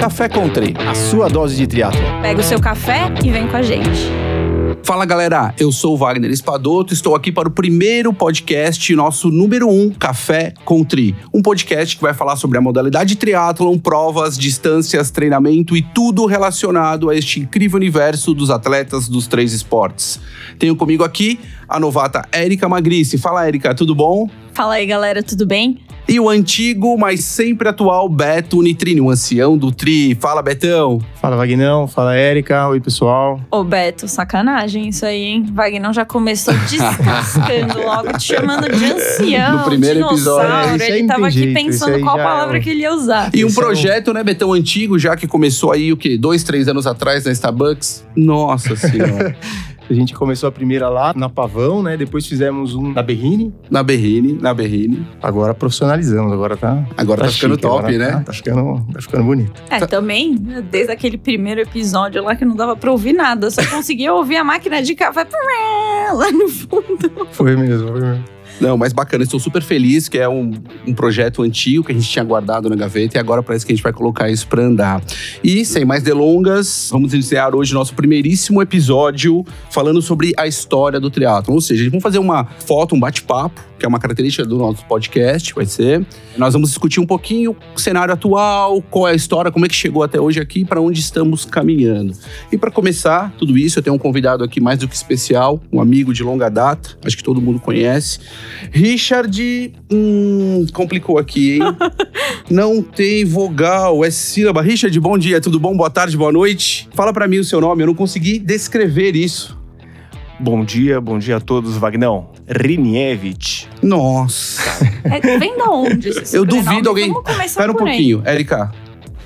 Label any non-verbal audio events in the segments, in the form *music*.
Café Country, a sua dose de triatlo. Pega o seu café e vem com a gente. Fala galera, eu sou o Wagner Espadoto, estou aqui para o primeiro podcast, nosso número um, Café com Tri. Um podcast que vai falar sobre a modalidade triatlon, provas, distâncias, treinamento e tudo relacionado a este incrível universo dos atletas dos três esportes. Tenho comigo aqui a novata Érica Magrice. Fala Érica, tudo bom? Fala aí galera, tudo bem? E o antigo, mas sempre atual Beto Nitrini, o ancião do Tri. Fala, Betão. Fala, Vagnão. Fala, Érica. Oi, pessoal. Ô, Beto, sacanagem isso aí, hein? Vagnão já começou *laughs* descascando logo, te chamando de ancião, No primeiro dinossauro. episódio. É, ele tava aqui jeito, pensando qual palavra é- que ele ia usar. E um é o- projeto, né, Betão, antigo, já que começou aí, o quê? Dois, três anos atrás na Starbucks? Nossa Senhora. *laughs* A gente começou a primeira lá na Pavão, né? Depois fizemos um na Berrine. na Berrine, na Berrine. Agora profissionalizamos. Agora tá. Agora tá, ficando chique, top, agora né? Tá, tá ficando, tá ficando bonito. É, também, desde aquele primeiro episódio lá que não dava pra ouvir nada, só conseguia ouvir a máquina de café *laughs* lá no fundo. Foi mesmo, foi mesmo. Não, mas bacana, estou super feliz que é um, um projeto antigo que a gente tinha guardado na gaveta e agora parece que a gente vai colocar isso para andar. E sem mais delongas, vamos iniciar hoje nosso primeiríssimo episódio falando sobre a história do triatlo. Ou seja, vamos fazer uma foto, um bate-papo, que é uma característica do nosso podcast, vai ser. Nós vamos discutir um pouquinho o cenário atual, qual é a história, como é que chegou até hoje aqui, para onde estamos caminhando. E para começar tudo isso, eu tenho um convidado aqui mais do que especial, um amigo de longa data, acho que todo mundo conhece. Richard, hum, complicou aqui, hein? *laughs* Não tem vogal, é sílaba. Richard, bom dia, tudo bom? Boa tarde, boa noite. Fala pra mim o seu nome, eu não consegui descrever isso. Bom dia, bom dia a todos, Vagnão. Rinievich. Nossa. É, vem da onde esse *laughs* Eu duvido alguém- Vamos começar Espera um pouquinho, Érica.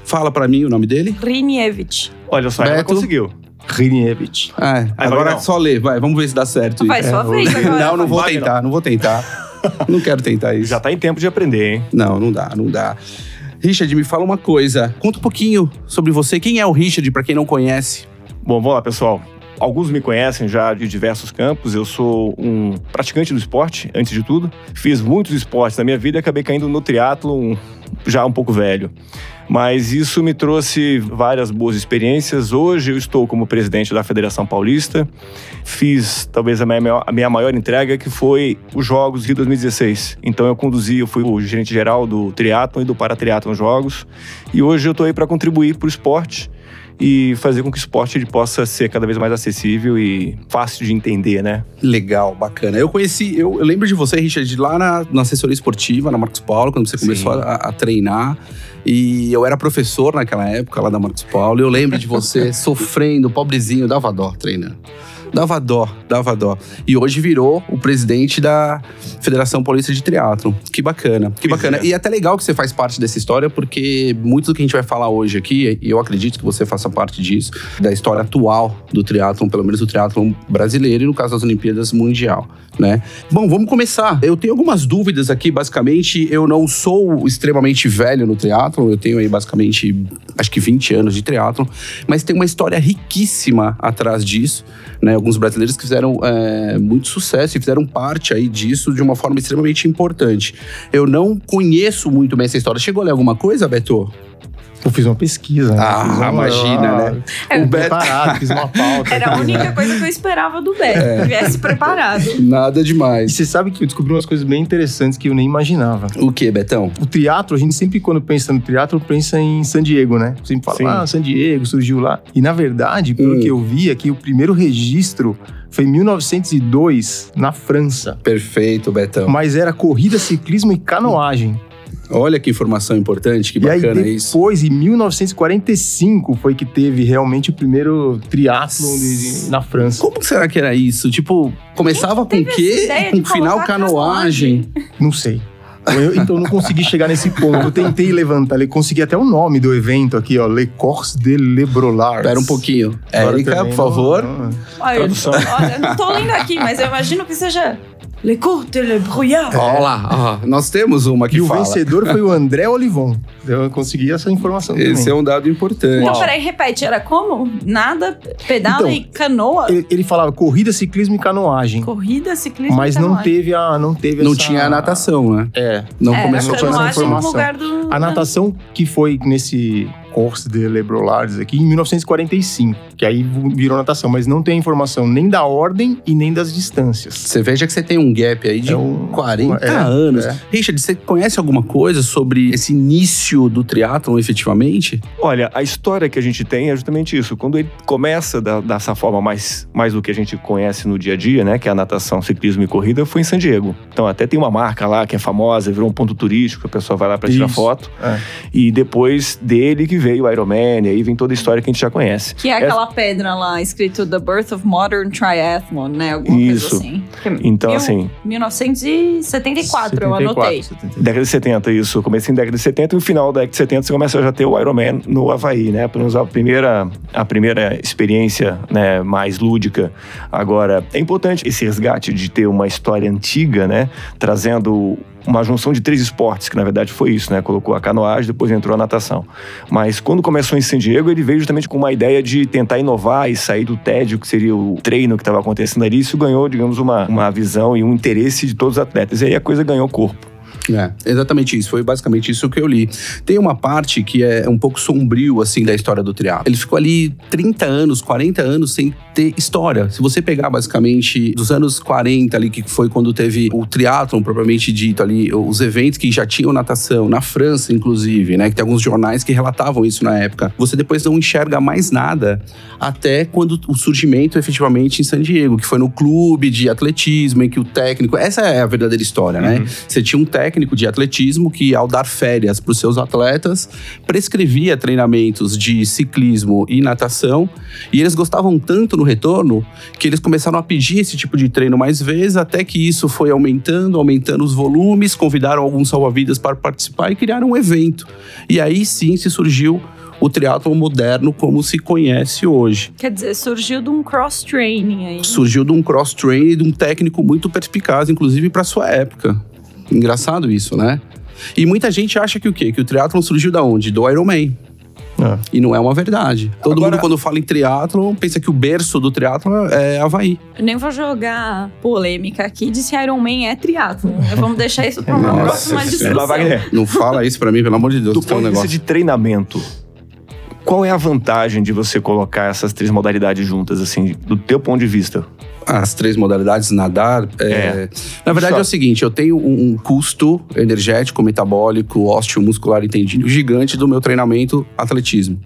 Fala pra mim o nome dele. Rinievich. Olha só, ela Beto. conseguiu. Rinievich. É, agora não. só lê, vai, vamos ver se dá certo. Vai, isso. sua vez agora. Não, não vou Vai, tentar, não vou tentar. *laughs* Não quero tentar isso. Já tá em tempo de aprender, hein? Não, não dá, não dá. Richard, me fala uma coisa. Conta um pouquinho sobre você. Quem é o Richard, pra quem não conhece? Bom, vamos lá, pessoal. Alguns me conhecem já de diversos campos. Eu sou um praticante do esporte, antes de tudo. Fiz muitos esportes na minha vida e acabei caindo no triatlo já um pouco velho. Mas isso me trouxe várias boas experiências. Hoje eu estou como presidente da Federação Paulista. Fiz talvez a minha, maior- a minha maior entrega, que foi os Jogos Rio 2016. Então eu conduzi, eu fui o gerente geral do triatlon e do paratriatlon Jogos. E hoje eu estou aí para contribuir para o esporte e fazer com que o esporte ele possa ser cada vez mais acessível e fácil de entender, né? Legal, bacana. Eu conheci, eu, eu lembro de você, Richard, lá na, na assessoria esportiva, na Marcos Paulo, quando você Sim. começou a, a treinar. E eu era professor naquela época lá da Marcos Paulo. E eu lembro de você *laughs* sofrendo, pobrezinho, dava dó treinando. Dava dó, dava dó. E hoje virou o presidente da Federação Paulista de Triatlon. Que bacana, que Pois bacana. é. E é até legal que você faz parte dessa história, porque muito do que a gente vai falar hoje aqui, e eu acredito que você faça parte disso, da história atual do triatlon, pelo menos do triatlon brasileiro e no caso das Olimpíadas Mundial, né? Bom, vamos começar. Eu tenho algumas dúvidas aqui, basicamente, eu não sou extremamente velho no triatlon, eu tenho aí basicamente, acho que 20 anos de triatlon, mas tem uma história riquíssima atrás disso, né? Alguns brasileiros que fizeram é, muito sucesso e fizeram parte aí disso de uma forma extremamente importante. Eu não conheço muito bem essa história. Chegou a ler alguma coisa, Beto? Eu fiz uma pesquisa. né? Ah, Fiz uma- imagina, né? É, O Beto- Preparado, fiz uma pauta. Era a única né? coisa que eu esperava do Beto, É. que viesse preparado. Nada E demais. você sabe que eu descobri umas coisas bem interessantes que eu nem imaginava. O que, Betão? O triatlo, a gente sempre, quando pensa no triatlo, pensa em San Diego, né? Sempre fala, Sim. ah, San Diego surgiu lá. E na verdade, pelo Hum. que eu vi aqui, o primeiro registro foi em 1902, na França. Perfeito, Betão. Mas era corrida, ciclismo e canoagem. Olha que informação importante, que e aí bacana isso. depois, em 1945, foi que teve realmente o primeiro triatlo de- de- na França. Como será que era isso? Tipo, começava com o quê? Com final canoagem. Não sei. Eu, então não consegui chegar nesse ponto. Eu tentei levantar, eu consegui até o nome do evento aqui, ó, Le Course de Le Brolard. Espera um pouquinho. Érica, por não- favor. não- Olha, Tradução. olha, eu não tô lendo aqui, mas eu imagino que seja Le Cours de Le Brouillard. Olha lá, ó, nós temos uma que E o fala. vencedor foi o André Olivon. Eu consegui essa informação Esse é também. um dado importante. Então, peraí, repete, era como? Nada, pedala Então, e canoa? Ele, ele falava corrida, ciclismo e canoagem. Corrida, ciclismo Mas e não canoagem. teve a. Não, teve Não essa- tinha a natação, né? É, É. Não é, começou com não essa informação. do... A natação que foi nesse Course de Lebrolares aqui em 1945, que aí virou natação, mas não tem informação nem da ordem e nem das distâncias. Você veja que você tem um gap aí de É um- 40 é, anos. é. Richard, você conhece alguma coisa sobre esse início do triatlon efetivamente? Olha, a história que a gente tem é justamente isso. Quando ele começa da- dessa forma mais, mais do que a gente conhece no dia a dia, né? Que é a natação, ciclismo e corrida, foi em San Diego. Então até tem uma marca lá que é famosa, virou um ponto turístico, a pessoa vai lá para tirar foto. É. E depois dele que veio o Ironman, e aí vem toda a história que a gente já conhece. Que é aquela pedra lá, escrito The Birth of Modern Triathlon, né? Alguma Isso. coisa assim. Que Então, mil- assim, 1974, eu anotei. 74. Década de 70, isso. Comecei em década de 70 e no final da década de 70 você começa a já ter o Ironman no Havaí, né? Pelo menos a primeira, a primeira experiência né, mais lúdica. Agora, é importante esse resgate de ter uma história antiga, né? Trazendo uma junção de três esportes, que na verdade foi isso, né? Colocou a canoagem, depois entrou a natação. Mas quando começou em San Diego, ele veio justamente com uma ideia de tentar inovar e sair do tédio, que seria o treino que estava acontecendo ali. Isso ganhou, digamos, uma, uma visão e um interesse de todos os atletas. E aí a coisa ganhou corpo. É, exatamente isso. Foi basicamente isso que eu li. Tem uma parte que é um pouco sombrio, assim, da história do triatlo. Ele ficou ali 30 anos, 40 anos sem ter história. Se você pegar, basicamente, dos anos 40 ali, que foi quando teve o triatlon propriamente dito ali, os eventos que já tinham natação, na França, inclusive, né? Que tem alguns jornais que relatavam isso na época. Você depois não enxerga mais nada até quando o surgimento efetivamente em San Diego, que foi no clube de atletismo, em que o técnico... Essa é a verdadeira história, né? Você tinha um técnico de atletismo que, ao dar férias para os seus atletas, prescrevia treinamentos de ciclismo e natação. E eles gostavam tanto no retorno que eles começaram a pedir esse tipo de treino mais vezes, até que isso foi aumentando, aumentando os volumes, convidaram alguns salva-vidas para participar e criaram um evento. E aí sim se surgiu o triatlon moderno como se conhece hoje. Quer dizer, surgiu de um cross-training aí. Surgiu de um cross-training de um técnico muito perspicaz, inclusive para sua época. Engraçado isso, né? E muita gente acha que o quê? Que o triatlon surgiu da onde? Do Ironman. É. E não é uma verdade. Todo Agora- mundo, quando fala em triatlon, pensa que o berço do triatlon é Havaí. Eu nem vou jogar polêmica aqui de se Iron Man é triatlon. Vamos deixar isso para uma Nossa próxima Senhora. discussão. Não fala isso pra mim, pelo amor de Deus. Do é um ponto de vista negócio. de treinamento, qual é a vantagem de você colocar essas três modalidades juntas, assim, do teu ponto de vista? As três modalidades, nadar. é- É. Na verdade Só- é o seguinte: eu tenho um, um custo energético, metabólico, osteomuscular entendido gigante do meu treinamento atletismo.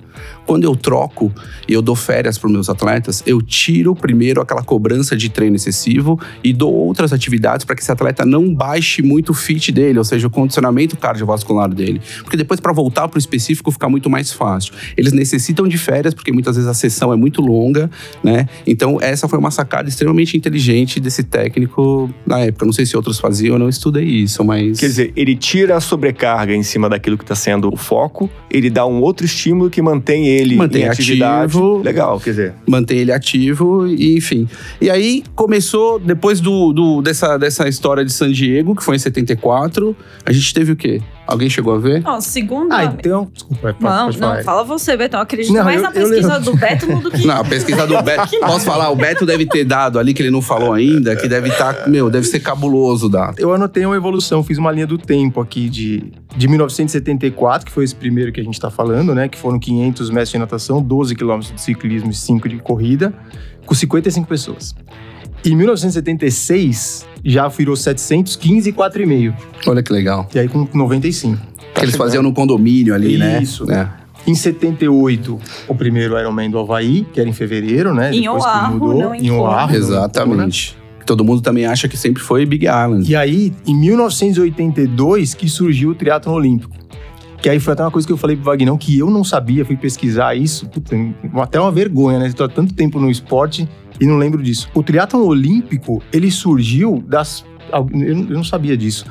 Quando eu troco e eu dou férias para os meus atletas, eu tiro primeiro aquela cobrança de treino excessivo e dou outras atividades para que esse atleta não baixe muito o fit dele, ou seja, o condicionamento cardiovascular dele. Porque depois, para voltar para o específico, fica muito mais fácil. Eles necessitam de férias, porque muitas vezes a sessão é muito longa, né? Então, essa foi uma sacada extremamente inteligente desse técnico na época. Não sei se outros faziam, eu não estudei isso, mas. Quer dizer, ele tira a sobrecarga em cima daquilo que está sendo o foco, ele dá um outro estímulo que mantém ele Mantém em atividade. ativo. Legal, quer dizer. manter ele ativo e enfim. E aí começou, depois do, do- dessa, dessa história de San Diego, que foi em 74, a gente teve o quê? Alguém chegou a ver? Ó, segundo. Ah, então. Desculpa, pode, não, pode não, falar. fala você, Betão. Acredito Não, mais eu- na pesquisa do Beto do que. *laughs* Não, a pesquisa do Beto. *laughs* Posso falar? O Beto deve ter dado ali, que ele não falou ainda, que deve estar, meu, deve ser cabuloso o dado. Eu anotei uma evolução, fiz uma linha do tempo aqui de, de 1974, que foi esse primeiro que a gente tá falando, né? Que foram 500 metros de natação, 12 quilômetros de ciclismo e 5 de corrida, com 55 pessoas. Em 1976, já virou 715 e 4,5. Olha que legal. E aí com 95. Que eles faziam no condomínio ali, né? Isso. É. Em 78, o primeiro Ironman do Havaí, que era em fevereiro, né? Em Depois que Oahu, mudou. não em em Oahu. Exatamente. Todo mundo também acha que sempre foi Big Island. E aí, em 1982, que surgiu o triatlon olímpico. Que aí foi até uma coisa que eu falei pro Vagnão, que eu não sabia, fui pesquisar isso. Puta, até uma vergonha, né? Estou há tanto tempo no esporte e não lembro disso. O triatlon olímpico, ele surgiu das... Eu não sabia disso.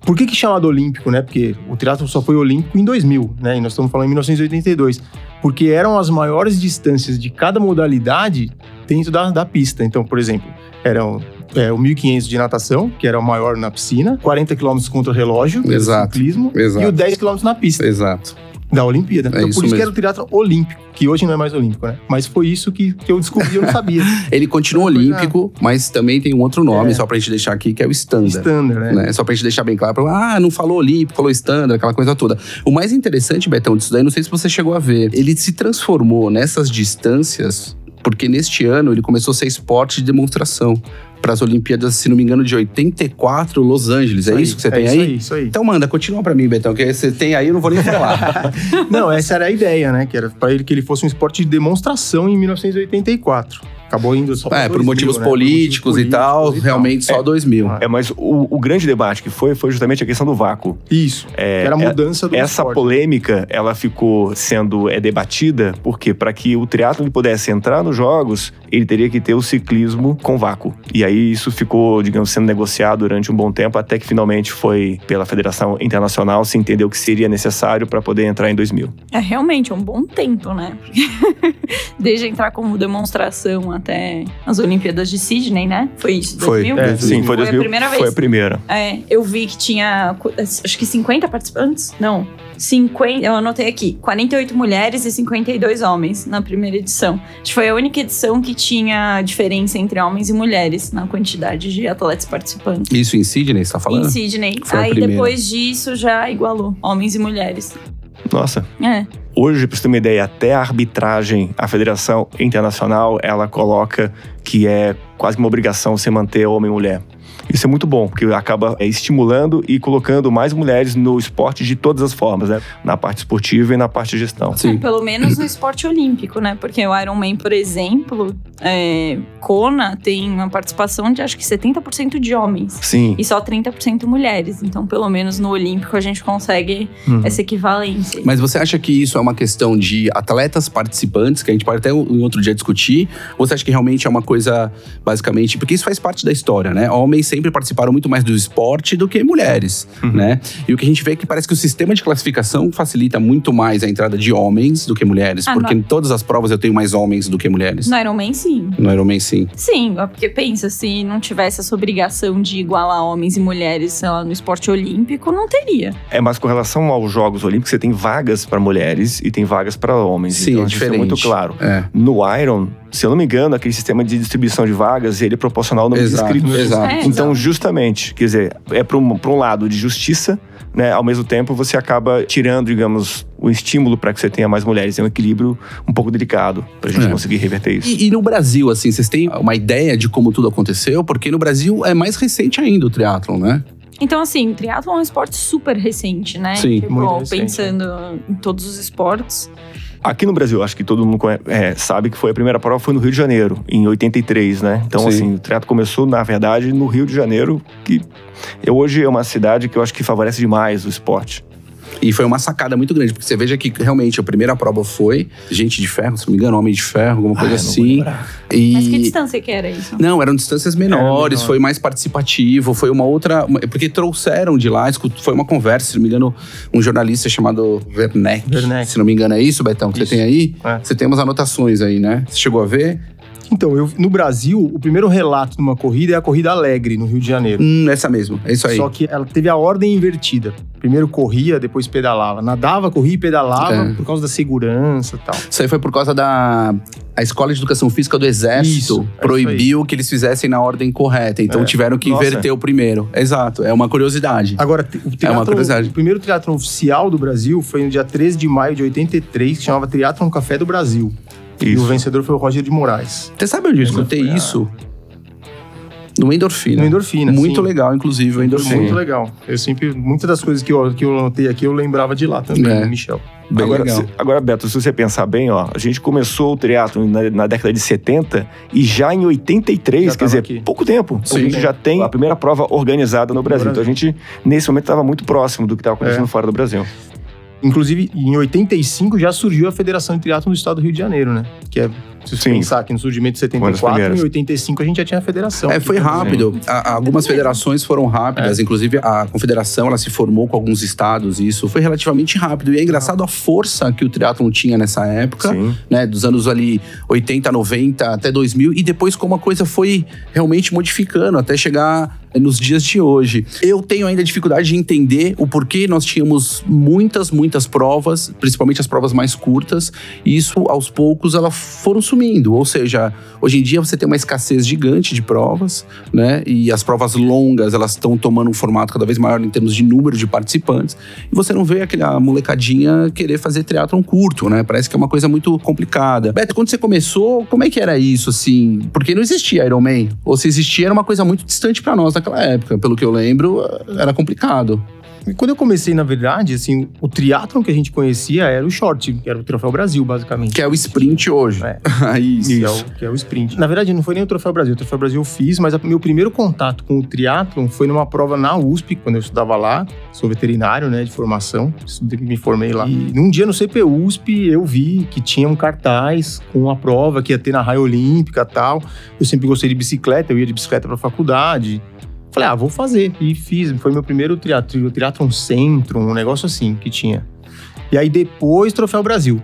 Por que que chamado olímpico, né? Porque o triatlon só foi olímpico em 2000, né? E nós estamos falando em 1982. Porque eram as maiores distâncias de cada modalidade dentro da, da pista. Então, por exemplo, eram é, o 1.500 de natação, que era o maior na piscina, 40 km contra o relógio, Exato, ciclismo, exato. e o 10 km na pista. Exato. Da Olimpíada. É então, por isso que era o triatlo olímpico, que hoje não é mais olímpico, né? Mas foi isso que, que eu descobri eu não sabia. *laughs* Ele continua Coisa- olímpico, mas também tem um outro nome, É. só pra gente deixar aqui, que é o standard. Standard, né? né? Só pra gente deixar bem claro. pra- Ah, não falou olímpico, falou standard, aquela coisa toda. O mais interessante, Betão, disso daí, não sei se você chegou a ver, ele se transformou nessas distâncias, porque neste ano ele começou a ser esporte de demonstração para as Olimpíadas, se não me engano, de 84, Los Angeles. É isso que você tem isso aí? aí? Isso aí. Então manda, continua pra mim, Betão, que você tem aí, eu não vou nem falar. *laughs* Não, essa era a ideia, né? Que era para ele que ele fosse um esporte de demonstração em 1984. Acabou indo só é, por 2000, motivos né? políticos, e tal, políticos realmente só 2000. Ah. É, mas o, o grande debate que foi, foi justamente a questão do vácuo. Isso. É, que era a é- mudança do Essa esporte. polêmica, ela ficou sendo é, debatida, porque para que o triatlo pudesse entrar nos jogos, ele teria que ter o ciclismo com vácuo. E aí isso ficou, digamos, sendo negociado durante um bom tempo, até que finalmente foi pela Federação Internacional se entendeu que seria necessário para poder entrar em 2000. É realmente um bom tempo, né? *laughs* Desde entrar como demonstração até as Olimpíadas de Sydney, né? Foi isso, Foi, 2000? é, Sim, foi, 2000, a primeira vez. Foi a primeira. É, eu vi que tinha, acho que 50 participantes? Não. 50, eu anotei aqui, 48 mulheres e 52 homens na primeira edição. Acho que foi a única edição que tinha diferença entre homens e mulheres na quantidade de atletas participantes. Isso em Sydney, você tá falando? Em Sydney. Foi Aí depois disso já igualou homens e mulheres. Nossa. É. Hoje, para você ter uma ideia, até a arbitragem, a Federação Internacional, ela coloca que é quase uma obrigação você manter homem e mulher. Isso é muito bom, porque acaba é, estimulando e colocando mais mulheres no esporte de todas as formas, né? Na parte esportiva e na parte de gestão. Sim. É, pelo menos no esporte olímpico, né? Porque o Ironman, por exemplo, é, Kona tem uma participação de acho que 70% de homens. Sim. E só 30% mulheres. Então, pelo menos no Olímpico, a gente consegue Uhum. essa equivalência. Mas você acha que isso é uma questão de atletas participantes, que a gente pode até em outro dia discutir? Ou você acha que realmente é uma coisa, basicamente, porque isso faz parte da história, né? Homens sempre participaram muito mais do esporte do que mulheres, Uhum. né? E o que a gente vê é que parece que o sistema de classificação facilita muito mais a entrada de homens do que mulheres, Ah, porque não. em todas as provas eu tenho mais homens do que mulheres. No Ironman, sim. No Ironman, sim. Sim, é porque pensa, se não tivesse essa obrigação de igualar homens e mulheres, sei lá, no esporte olímpico, não teria. É, mas com relação aos Jogos Olímpicos, você tem vagas para mulheres e tem vagas para homens. Sim, então, é isso diferente. muito claro. É. No Iron, se eu não me engano, aquele sistema de distribuição de vagas, ele é proporcional ao número de Exato, inscritos. exato. É, Então, exato. justamente, quer dizer, é para um, pra um lado de justiça, né? Ao mesmo tempo, você acaba tirando, digamos, o estímulo para que você tenha mais mulheres. É um equilíbrio um pouco delicado para a gente É. conseguir reverter isso. E, e no Brasil, assim, vocês têm uma ideia de como tudo aconteceu? Porque no Brasil é mais recente ainda o triatlon, né? Então, assim, o triatlo é um esporte super recente, né? Sim, tipo, muito recente, pensando em todos os esportes. Aqui no Brasil, acho que todo mundo é, sabe que foi a primeira prova foi no Rio de Janeiro, em 83, né? Então, Sim. assim, o triatlo começou, na verdade, no Rio de Janeiro, que hoje é uma cidade que eu acho que favorece demais o esporte. E foi uma sacada muito grande, porque você veja que realmente a primeira prova foi gente de ferro, se não me engano, homem de ferro, alguma coisa Ah, assim. E... Mas que distância que era isso? Não, eram distâncias menores, menor. foi mais participativo, foi uma outra. Porque trouxeram de lá, foi uma conversa, se não me engano, um jornalista chamado Werneck. Werneck. Se não me engano, é isso, Betão, que Isso. você tem aí? É. Você tem umas anotações aí, né? Você chegou a ver? Então, eu, no Brasil, o primeiro relato de uma corrida é a corrida alegre, no Rio de Janeiro. Hum, essa mesmo, é isso aí. Só que ela teve a ordem invertida. Primeiro corria, depois pedalava. Nadava, corria e pedalava É. por causa da segurança e tal. Isso aí foi por causa da a Escola de Educação Física do Exército Isso, é proibiu que eles fizessem na ordem correta. Então É. tiveram que Nossa. inverter o primeiro. Exato, é uma curiosidade. Agora, o, É uma triatlon- curiosidade. o primeiro triatlon oficial do Brasil foi no dia 13 de maio de 83, que chamava Triatlon Café do Brasil. E o Isso. vencedor foi o Roger de Moraes. Você sabe onde eu escutei a- isso? No Endorfina. No Endorfina. Muito sim. legal, inclusive, o Endorfina. Muito legal. Eu sempre, muitas das coisas que eu, que eu anotei aqui, eu lembrava de lá também, É. do Michel. Bem agora, legal. se- agora, Beto, se você pensar bem, ó, a gente começou o triatlo na, na década de 70 e já em 83, Já quer dizer, aqui. pouco tempo. Sim. a gente já tem a primeira prova organizada no Brasil. Então a gente, nesse momento, estava muito próximo do que estava acontecendo É. fora do Brasil. Inclusive, em 85 já surgiu a Federação de Triatlon do Estado do Rio de Janeiro, né? Que é, se você Sim. pensar que no surgimento de Uma das 74, primeiras. em 85 a gente já tinha a federação. É, foi rápido. A- algumas federações foram rápidas, É. inclusive a confederação ela se formou com alguns estados e isso foi relativamente rápido. E é engraçado a força que o triatlon tinha nessa época, Sim. né, dos anos ali 80, 90 até 2000 e depois como a coisa foi realmente modificando até chegar nos dias de hoje. Eu tenho ainda dificuldade de entender o porquê nós tínhamos muitas, muitas provas, principalmente as provas mais curtas, e isso aos poucos elas foram sumindo. Ou seja, hoje em dia você tem uma escassez gigante de provas, né? E as provas longas elas estão tomando um formato cada vez maior em termos de número de participantes. E você não vê aquela molecadinha querer fazer triatlon curto, né? Parece que é uma coisa muito complicada. Beto, quando você começou, como é que era isso, assim? Porque não existia Ironman. Ou se existia, era uma coisa muito distante para nós naquela época. Pelo que eu lembro, era complicado. E quando eu comecei, na verdade, assim, o triatlon que a gente conhecia era o short, que era o Troféu Brasil, basicamente. Que é o sprint hoje. É. *laughs* isso. Que é, o, que é o sprint. Na verdade, não foi nem o Troféu Brasil. O Troféu Brasil eu fiz, mas o meu primeiro contato com o triatlon foi numa prova na USP, quando eu estudava lá. Sou veterinário, né, de formação. Me formei lá. E num dia no CPU USP, eu vi que tinha um cartaz com uma prova que ia ter na raia olímpica e tal. Eu sempre gostei de bicicleta, eu ia de bicicleta pra faculdade. Falei, ah, vou fazer. E fiz. Foi meu primeiro triatlo, triatlon centro, um negócio assim que tinha. E aí depois Troféu Brasil.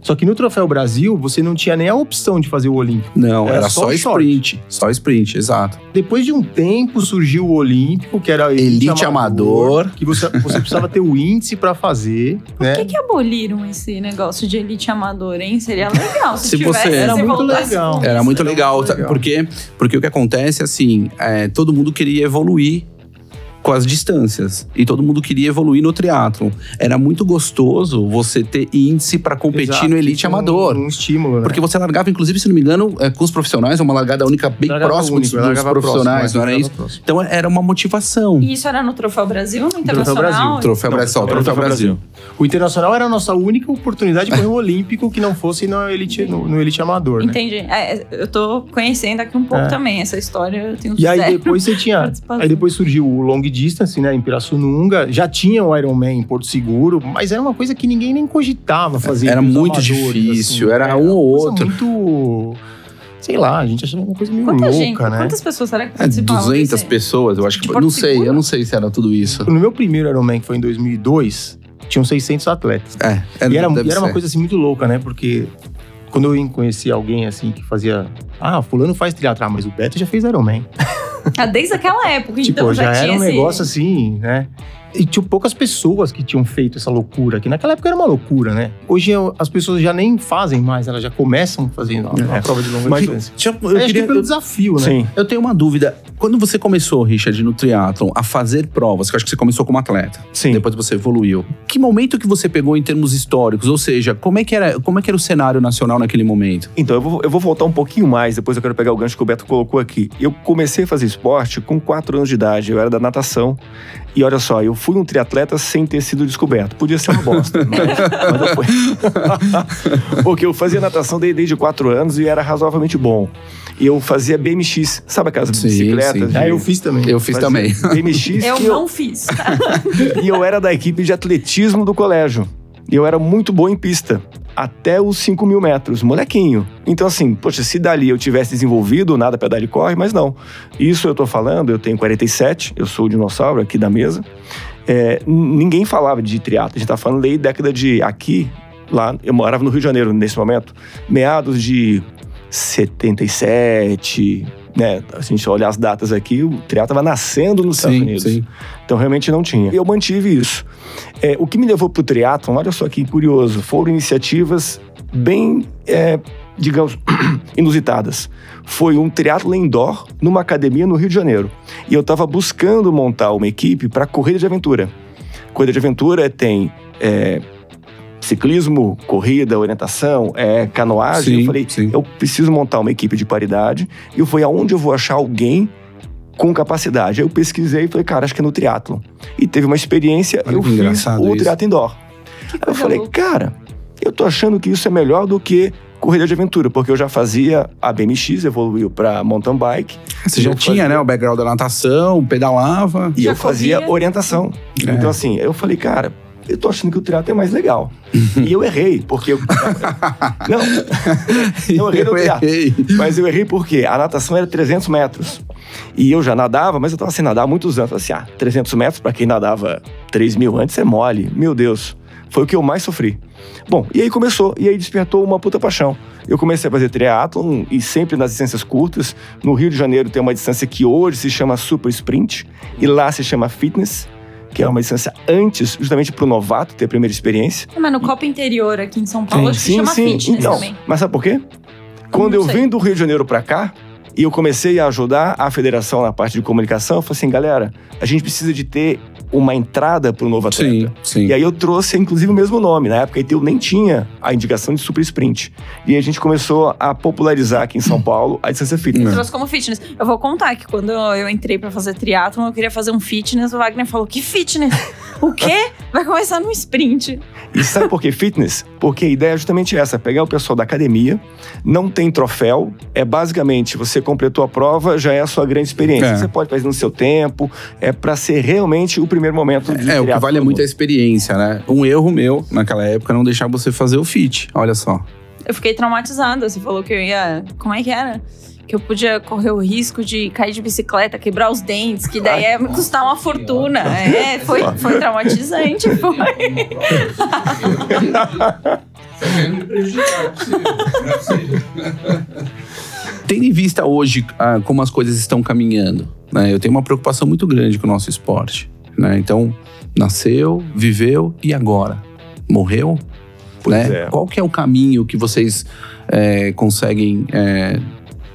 Só que no Troféu Brasil, você não tinha nem a opção de fazer o Olímpico. Não, era, Era só, só short. sprint. Só sprint, exato. Depois de um tempo, surgiu o Olímpico, que era Elite amador. que você, você precisava ter o índice pra fazer, né? Por que, que aboliram esse negócio de elite amador, hein? Seria legal se, Se tivesse. você- Era se muito legal. Era muito Era legal, muito sabe legal. por quê? Porque o que acontece, assim, é, todo mundo queria evoluir com as distâncias. E todo mundo queria evoluir no triatlon. Era muito gostoso você ter índice pra competir Exato, no elite tinha um- amador. Um, estímulo, né? Porque você largava, inclusive, se não me engano, é, com os profissionais, uma largada única bem Largava próxima único, dos, dos profissionais, próximo, não era isso? próximo. Então era uma motivação. E isso era no Troféu Brasil, no Troféu Internacional? Brasil. Troféu Não, Brasil, Troféu Troféu Brasil. O Internacional era a nossa única oportunidade de correr o Olímpico que não fosse no Elite, no, no elite Amador, né? Entendi. É, eu tô conhecendo aqui um pouco É. também essa história. Eu tenho E aí depois você tinha. Aí depois surgiu o Long Distance, né? Em Pirassununga. Já tinha o Ironman em Porto Seguro, mas era uma coisa que ninguém nem cogitava fazer. Era muito amadores, difícil, assim, era né? um ou outro. Muito. Sei lá, a gente achava uma coisa meio Quanta louca, gente, né? quantas pessoas será que É, participavam 200 desse? pessoas, eu acho que. Não sei, eu não sei se era tudo isso. No meu primeiro Ironman, que foi em 2002, tinham 600 atletas. É, E era, e era uma coisa assim muito louca, né? Porque quando eu conheci alguém assim que fazia. Ah, fulano faz triatlon, ah, mas o Beto já fez Ironman. *laughs* Ah, *laughs* desde aquela época, tipo, então já, já, era tinha um negócio assim, né? E tinha poucas pessoas que tinham feito essa loucura, que naquela época era uma loucura, né? Hoje eu- as pessoas já nem fazem mais, elas já começam fazendo a, a É. prova de longa Mas- distância. Deixa eu- Eu eu acho que queria, pelo eu- desafio, né? Sim. Eu tenho uma dúvida. Quando você começou, Richard, no triatlon, a fazer provas, que eu acho que você começou como atleta, Sim. depois você evoluiu. Que momento que você pegou em termos históricos? Ou seja, como é que era, como é que era o cenário nacional naquele momento? Então, eu vou, eu vou voltar um pouquinho mais, depois eu quero pegar o gancho que o Beto colocou aqui. Eu comecei a fazer esporte com 4 anos de idade, eu era da natação. E olha só, eu fui um triatleta sem ter sido descoberto. Podia ser uma bosta, mas, mas eu fui. *laughs* Porque eu fazia natação desde, desde 4 anos e era razoavelmente bom. E eu fazia BMX, sabe aquelas Sim, bicicletas? sim. Ah, eu fiz também. Eu fiz fazia também. BMX *laughs* Eu não fiz. *laughs* e eu era da equipe de atletismo do colégio. E eu era muito bom em pista. Até os 5 mil metros, molequinho. Então, assim, poxa, se dali eu tivesse desenvolvido, nada pedal e corre, mas não. Isso eu tô falando, eu tenho 47, eu sou o dinossauro aqui da mesa. É, ninguém falava de triatlo, a gente tá falando aí década de aqui, lá, eu morava no Rio de Janeiro nesse momento, meados de 77, né? Se a gente olhar as datas aqui, o triatlo tava nascendo nos Estados Sim, Unidos. sim. Então realmente não tinha. Eu mantive isso. É, o que me levou para o triatlon, olha só que curioso, foram iniciativas bem, é, digamos, *clears throat* inusitadas. Foi um triatlo indoor numa academia no Rio de Janeiro. E eu estava buscando montar uma equipe para corrida de aventura. Corrida de aventura tem é, ciclismo, corrida, orientação, é, canoagem. Sim, eu falei, sim. eu preciso montar uma equipe de paridade. E eu fui aonde eu vou achar alguém com capacidade. Aí eu pesquisei e falei, cara, acho que é no triatlon. E teve uma experiência, Olha eu fiz o isso. triatlo indoor. Aí eu falei, louca. cara, eu tô achando que isso é melhor do que corrida de aventura, porque eu já fazia a BMX, evoluiu para mountain bike, Você já tinha, fazia- né, o background da natação, pedalava. e Já eu fazia corria? orientação. É. Então, assim, eu falei, cara, eu tô achando que o triatlo é mais legal. e eu errei, porque eu. *laughs* não, não errei no Eu triatlo. errei. Mas eu errei porque a natação era 300 metros. E eu já nadava, mas eu tava sem nadar há muitos anos. Assim, ah, 300 metros, pra quem nadava 3 mil antes, é mole. Meu Deus. Foi o que eu mais sofri. Bom, e aí começou, e aí despertou uma puta paixão. Eu comecei a fazer triatlon e sempre nas distâncias curtas. No Rio de Janeiro tem uma distância que hoje se chama Super Sprint e lá se chama Fitness, que é uma distância antes, justamente para o novato ter a primeira experiência. Mas no Copa Interior aqui em São Paulo, acho que chama fitness então, também. Mas sabe por quê? Quando eu vim do Rio de Janeiro para cá, e eu comecei a ajudar a federação na parte de comunicação, eu falei assim, galera, a gente precisa de ter uma entrada para o novo atleta. Sim, sim. E aí eu trouxe, inclusive, o mesmo nome. Na época eu nem tinha a indicação de super sprint. E a gente começou a popularizar aqui em São Paulo a distância fitness. Trouxe como fitness. Eu vou contar que quando eu entrei pra fazer triatlon, eu queria fazer um fitness. O Wagner falou: Que fitness? o quê? Vai começar no sprint. E sabe por que fitness? Porque a ideia é justamente essa: pegar o pessoal da academia, não tem troféu, é basicamente você completou a prova, já é a sua grande experiência. É. Você pode fazer no seu tempo, é para ser realmente o primeiro momento de É, o que vale é muito a experiência, né? Um erro meu naquela época não deixar você fazer o fit. Olha só. Eu fiquei traumatizada. Você falou que eu ia. Como é que era? Que eu podia correr o risco de cair de bicicleta, quebrar os dentes, que daí ia me custar uma fortuna. É, foi, foi traumatizante. Foi. *laughs* Tendo em vista hoje ah, como as coisas estão caminhando, né? Eu tenho uma preocupação muito grande com o nosso esporte, né? Então, nasceu, viveu e agora? Morreu? Pois né? é. Qual que é o caminho que vocês é, conseguem é,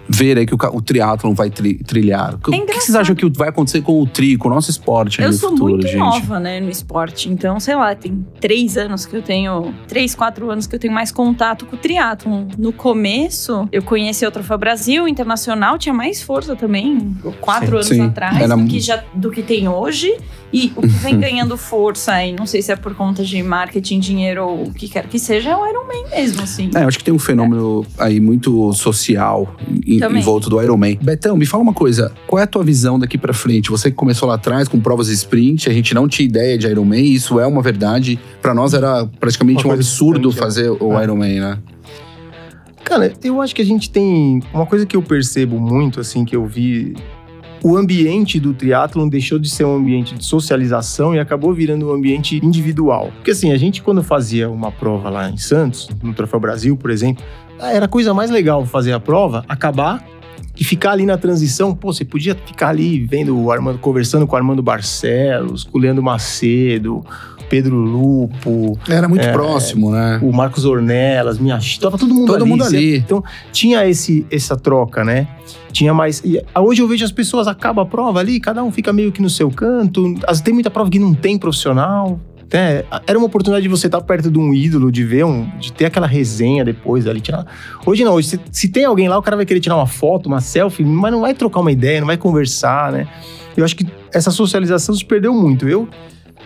ver aí que o, o triatlon vai tri- trilhar? O que- o que vocês acham que vai acontecer com o tri, com o nosso esporte aí Eu no sou futuro, muito gente? nova, né, no esporte. Então, sei lá, tem três anos que eu tenho. Três, quatro anos que eu tenho mais contato com o triatlon. No começo, eu conheci o Troféu Brasil Internacional, tinha mais força também, quatro Sim, anos sim. atrás, Era do, que já, do que tem hoje. E o que vem ganhando força, e não sei se é por conta de marketing, dinheiro ou o que quer que seja, é o Ironman mesmo, assim. É, eu acho que tem um fenômeno aí muito social em, volta do Ironman. Betão, me fala uma coisa. Qual é a tua visão daqui pra frente? Você que começou lá atrás com provas de sprint, a gente não tinha ideia de Ironman, isso é uma verdade. Pra nós era praticamente Uma um absurdo distante, fazer o É. Ironman, né? Cara, eu acho que a gente tem uma coisa que eu percebo muito, assim, que eu vi. O ambiente do triatlon deixou de ser um ambiente de socialização e acabou virando um ambiente individual. Porque assim, a gente quando fazia uma prova lá em Santos, no Troféu Brasil, por exemplo, ah, era a coisa mais legal fazer a prova, acabar e ficar ali na transição. Pô, você podia ficar ali vendo o Armando, conversando com o Armando Barcelos, com o Leandro Macedo, Pedro Lupo, Era muito É, próximo, né? o Marcos Ornelas, minha tava todo mundo Todo ali. mundo ali. Então tinha esse essa troca, né? Tinha mais. e hoje eu vejo as pessoas acabam a prova ali, cada um fica meio que no seu canto. Vezes tem muita prova que não tem profissional. né? Era uma oportunidade de você estar perto de um ídolo, de ver um, de ter aquela resenha depois ali. Tirar... Hoje não, hoje se, se tem alguém lá, o cara vai querer tirar uma foto, uma selfie, mas não vai trocar uma ideia, não vai conversar, né? Eu acho que essa socialização se perdeu muito. Eu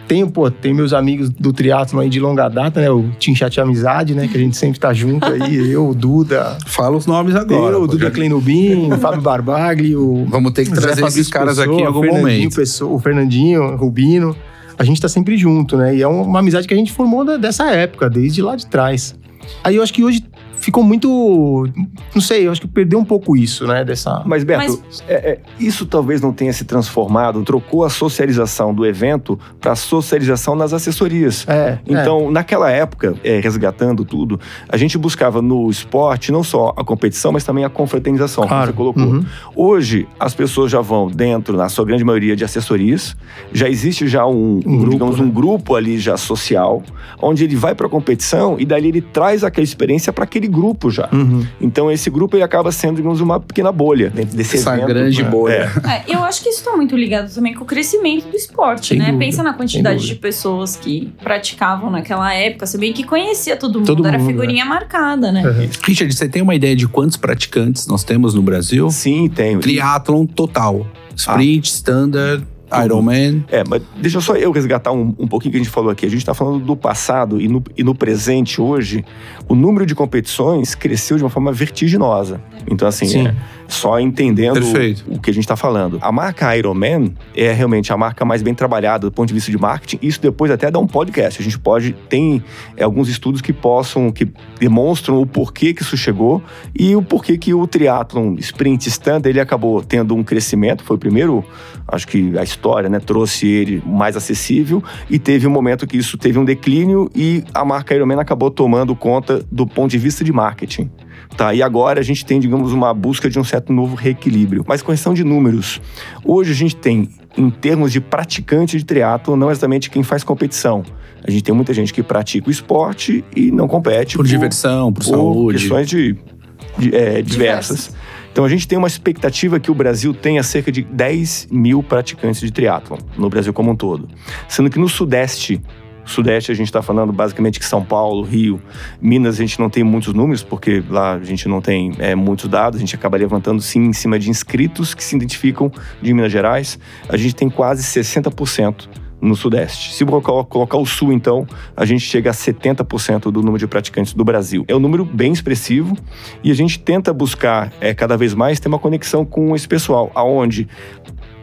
tenho, pô, tem meus amigos do triatlo aí de longa data, né? O Team Chat Amizade, né? Que a gente sempre tá junto aí. *laughs* Eu, o Duda, Fala os nomes agora. eu, o Duda Kleinubin, o Fábio Barbagli, o Vamos ter que trazer Fabrício esses caras Pessoa, aqui em algum momento. Pessoa- o Fernandinho, o Rubino. A gente tá sempre junto, né? E é uma amizade que a gente formou da- dessa época, desde lá de trás. Aí eu acho que hoje ficou muito. Não sei, eu acho que perdeu um pouco isso, né? Dessa. Mas, Beto, é- é, isso talvez não tenha se transformado, trocou a socialização do evento para a socialização nas assessorias. É, Então, naquela época, é, resgatando tudo, a gente buscava no esporte não só a competição, mas também a confraternização, como Claro. você colocou. Uhum. Hoje, as pessoas já vão dentro, na sua grande maioria, de assessorias. Já existe já um, Um grupo, digamos, né? um grupo ali já social, onde ele vai para a competição e dali ele traz aquela experiência para aquele grupo já. Uhum. Então, esse grupo ele acaba sendo, digamos, uma pequena bolha dentro desse Essa evento. grande né? bolha. É, eu acho que isso tá muito ligado também com o crescimento do esporte, Sem né? dúvida, Pensa na quantidade de pessoas que praticavam naquela época, se bem que conhecia todo mundo, Todo era mundo, figurinha marcada, né? Uhum. Richard, você tem uma ideia de quantos praticantes nós temos no Brasil? Sim, tenho. Triathlon total. Sprint, standard, Ironman. É, mas deixa só eu resgatar um, um pouquinho que a gente falou aqui. A gente está falando do passado e no, e no presente hoje, o número de competições cresceu de uma forma vertiginosa. Então, assim, Sim. é, Só entendendo Perfeito. o que a gente está falando. A marca Ironman é realmente a marca mais bem trabalhada do ponto de vista de marketing. Isso depois até dá um podcast. A gente pode tem é, alguns estudos que possam que demonstram o porquê que isso chegou e o porquê que o triatlon sprint standard ele acabou tendo um crescimento. Foi o primeiro, acho que a história, né, trouxe ele mais acessível e teve um momento que isso teve um declínio e a marca Ironman acabou tomando conta do ponto de vista de marketing. Tá, e agora a gente tem, digamos, uma busca de um certo novo reequilíbrio. Mas com questão de números, hoje a gente tem, em termos de praticante de triatlo, não exatamente quem faz competição. A gente tem muita gente que pratica o esporte e não compete. Por, diversão, por, saúde. questões de, de, é, diversas. Então a gente tem uma expectativa que o Brasil tenha cerca de 10 mil praticantes de triatlon, no Brasil como um todo. Sendo que no Sudeste Sudeste a gente está falando basicamente que São Paulo, Rio, Minas a gente não tem muitos números, porque lá a gente não tem é, muitos dados, a gente acaba levantando sim em cima de inscritos que se identificam de Minas Gerais. A gente tem quase 60% no Sudeste. Se colocar, o Sul, então, a gente chega a 70% do número de praticantes do Brasil. É um número bem expressivo e a gente tenta buscar é, cada vez mais ter uma conexão com esse pessoal, aonde,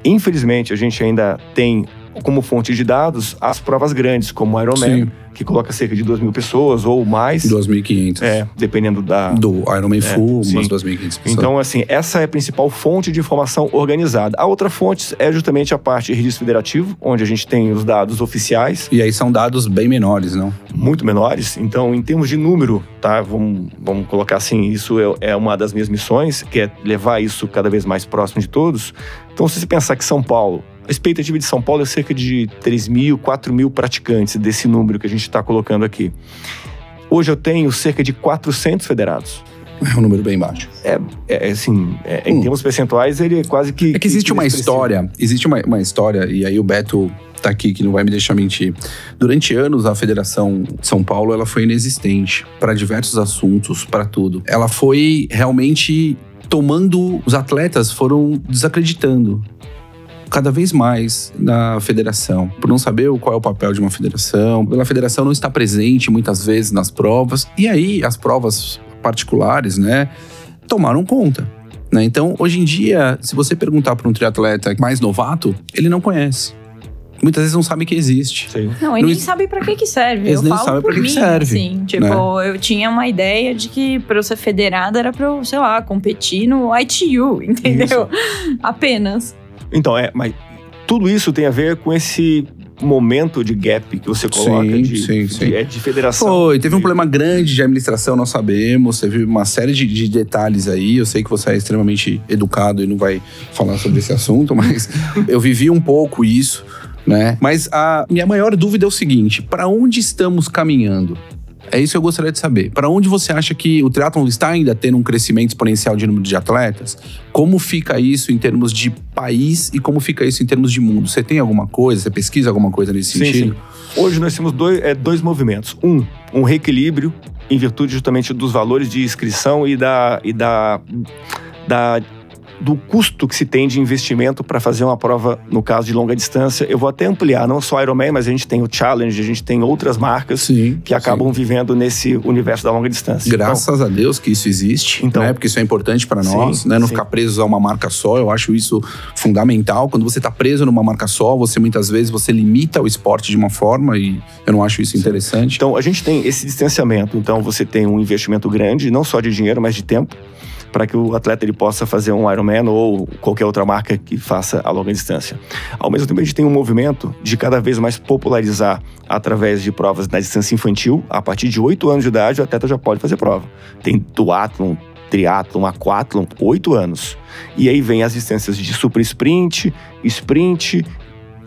infelizmente, a gente ainda tem como fonte de dados as provas grandes, como o Ironman, Sim. que coloca cerca de 2 mil pessoas ou mais. 2.500. É, dependendo da... Do Ironman é, Full, umas 2.500 pessoas. Então, assim, essa é a principal fonte de informação organizada. A outra fonte é justamente a parte de registro federativo, onde a gente tem os dados oficiais. E aí são dados bem menores, não? Muito menores. Então, em termos de número, tá? Vamos, vamos colocar assim, isso é, é uma das minhas missões, que é levar isso cada vez mais próximo de todos. Então, se você pensar que São Paulo a expectativa de São Paulo é cerca de 3 mil, 4 mil praticantes desse número que a gente está colocando aqui. Hoje eu tenho cerca de 400 federados. É um número bem baixo. É, é assim, é, em hum. termos percentuais, ele é quase que. É que existe que uma história, existe uma, uma história, e aí o Beto tá aqui que não vai me deixar mentir. Durante anos, a Federação de São Paulo ela foi inexistente para diversos assuntos, para tudo. Ela foi realmente tomando. Os atletas foram desacreditando cada vez mais na federação, por não saber qual é o papel de uma federação, pela federação não estar presente muitas vezes nas provas, e aí as provas particulares, né, tomaram conta. Né? Então, hoje em dia, se você perguntar para um triatleta mais novato, ele não conhece muitas vezes não sabe que existe. Sim. Não, e nem sabe para que que serve. Eles eu nem sabem para que, que serve. Assim, tipo, né? eu tinha uma ideia de que para eu ser federada era para eu, sei lá, competir no ITU, *laughs* entendeu? Isso. Apenas. Então, é, mas tudo isso tem a ver com esse momento de gap que você coloca sim, de, sim, sim. De, é, de federação. Foi, teve um problema grande de administração, nós sabemos, teve uma série de, de, detalhes aí. Eu sei que você é extremamente educado e não vai falar sobre esse assunto, *laughs* mas eu vivi um pouco isso, né? Mas a minha maior dúvida é o seguinte: para onde estamos caminhando? É isso que eu gostaria de saber. Para onde você acha que o triatlon está ainda tendo um crescimento exponencial de número de atletas? Como fica isso em termos de país e como fica isso em termos de mundo? Você tem alguma coisa? Você pesquisa alguma coisa nesse sim, sentido? Sim. Hoje nós temos dois, é, dois movimentos. Um, um reequilíbrio em virtude justamente dos valores de inscrição e da, e da, da do custo que se tem de investimento para fazer uma prova, no caso de longa distância. Eu vou até ampliar, não só Ironman, mas a gente tem o Challenge, a gente tem outras marcas sim, que acabam sim. vivendo nesse universo da longa distância. Graças então, a Deus que isso existe, então, né? Porque isso é importante para nós, sim, né? Não ficar preso a uma marca só, eu acho isso fundamental. Quando você está preso numa marca só, você muitas vezes você limita o esporte de uma forma e eu não acho isso interessante. Então, a gente tem esse distanciamento. Então, você tem um investimento grande, não só de dinheiro, mas de tempo para que o atleta ele possa fazer um Ironman ou qualquer outra marca que faça a longa distância. Ao mesmo tempo, a gente tem um movimento de cada vez mais popularizar através de provas na distância infantil. A partir de 8 anos de idade, o atleta já pode fazer prova. Tem duatlon, triatlon, aquatlon, 8 anos. E aí vem as distâncias de super sprint, sprint,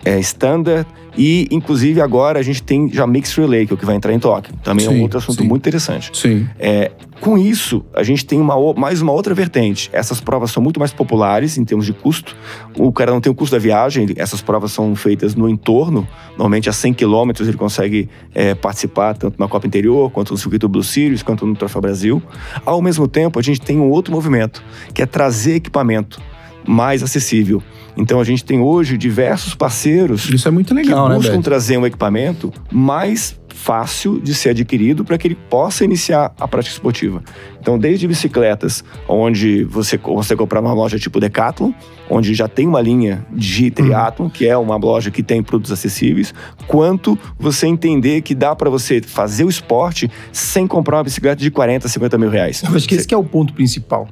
é, standard e, inclusive, agora a gente tem já Mixed Relay, que é o que vai entrar em Tóquio. Também sim, é um outro assunto sim. muito interessante. Sim. É, com isso, a gente tem uma, mais uma outra vertente. Essas provas são muito mais populares em termos de custo. O cara não tem o custo da viagem, essas provas são feitas no entorno. Normalmente a 100 quilômetros ele consegue é, participar tanto na Copa Interior, quanto no Circuito Blue Series, quanto no Troféu Brasil. Ao mesmo tempo, a gente tem um outro movimento, que é trazer equipamento mais acessível. Então a gente tem hoje diversos parceiros Isso é muito legal, que buscam né, trazer um equipamento mais fácil de ser adquirido para que ele possa iniciar a prática esportiva. Então, desde bicicletas, onde você você comprar numa loja tipo Decathlon, onde já tem uma linha de triatlon, que é uma loja que tem produtos acessíveis, quanto você entender que dá para você fazer o esporte sem comprar uma bicicleta de 40, 50 mil reais. Eu acho que esse que é o ponto principal.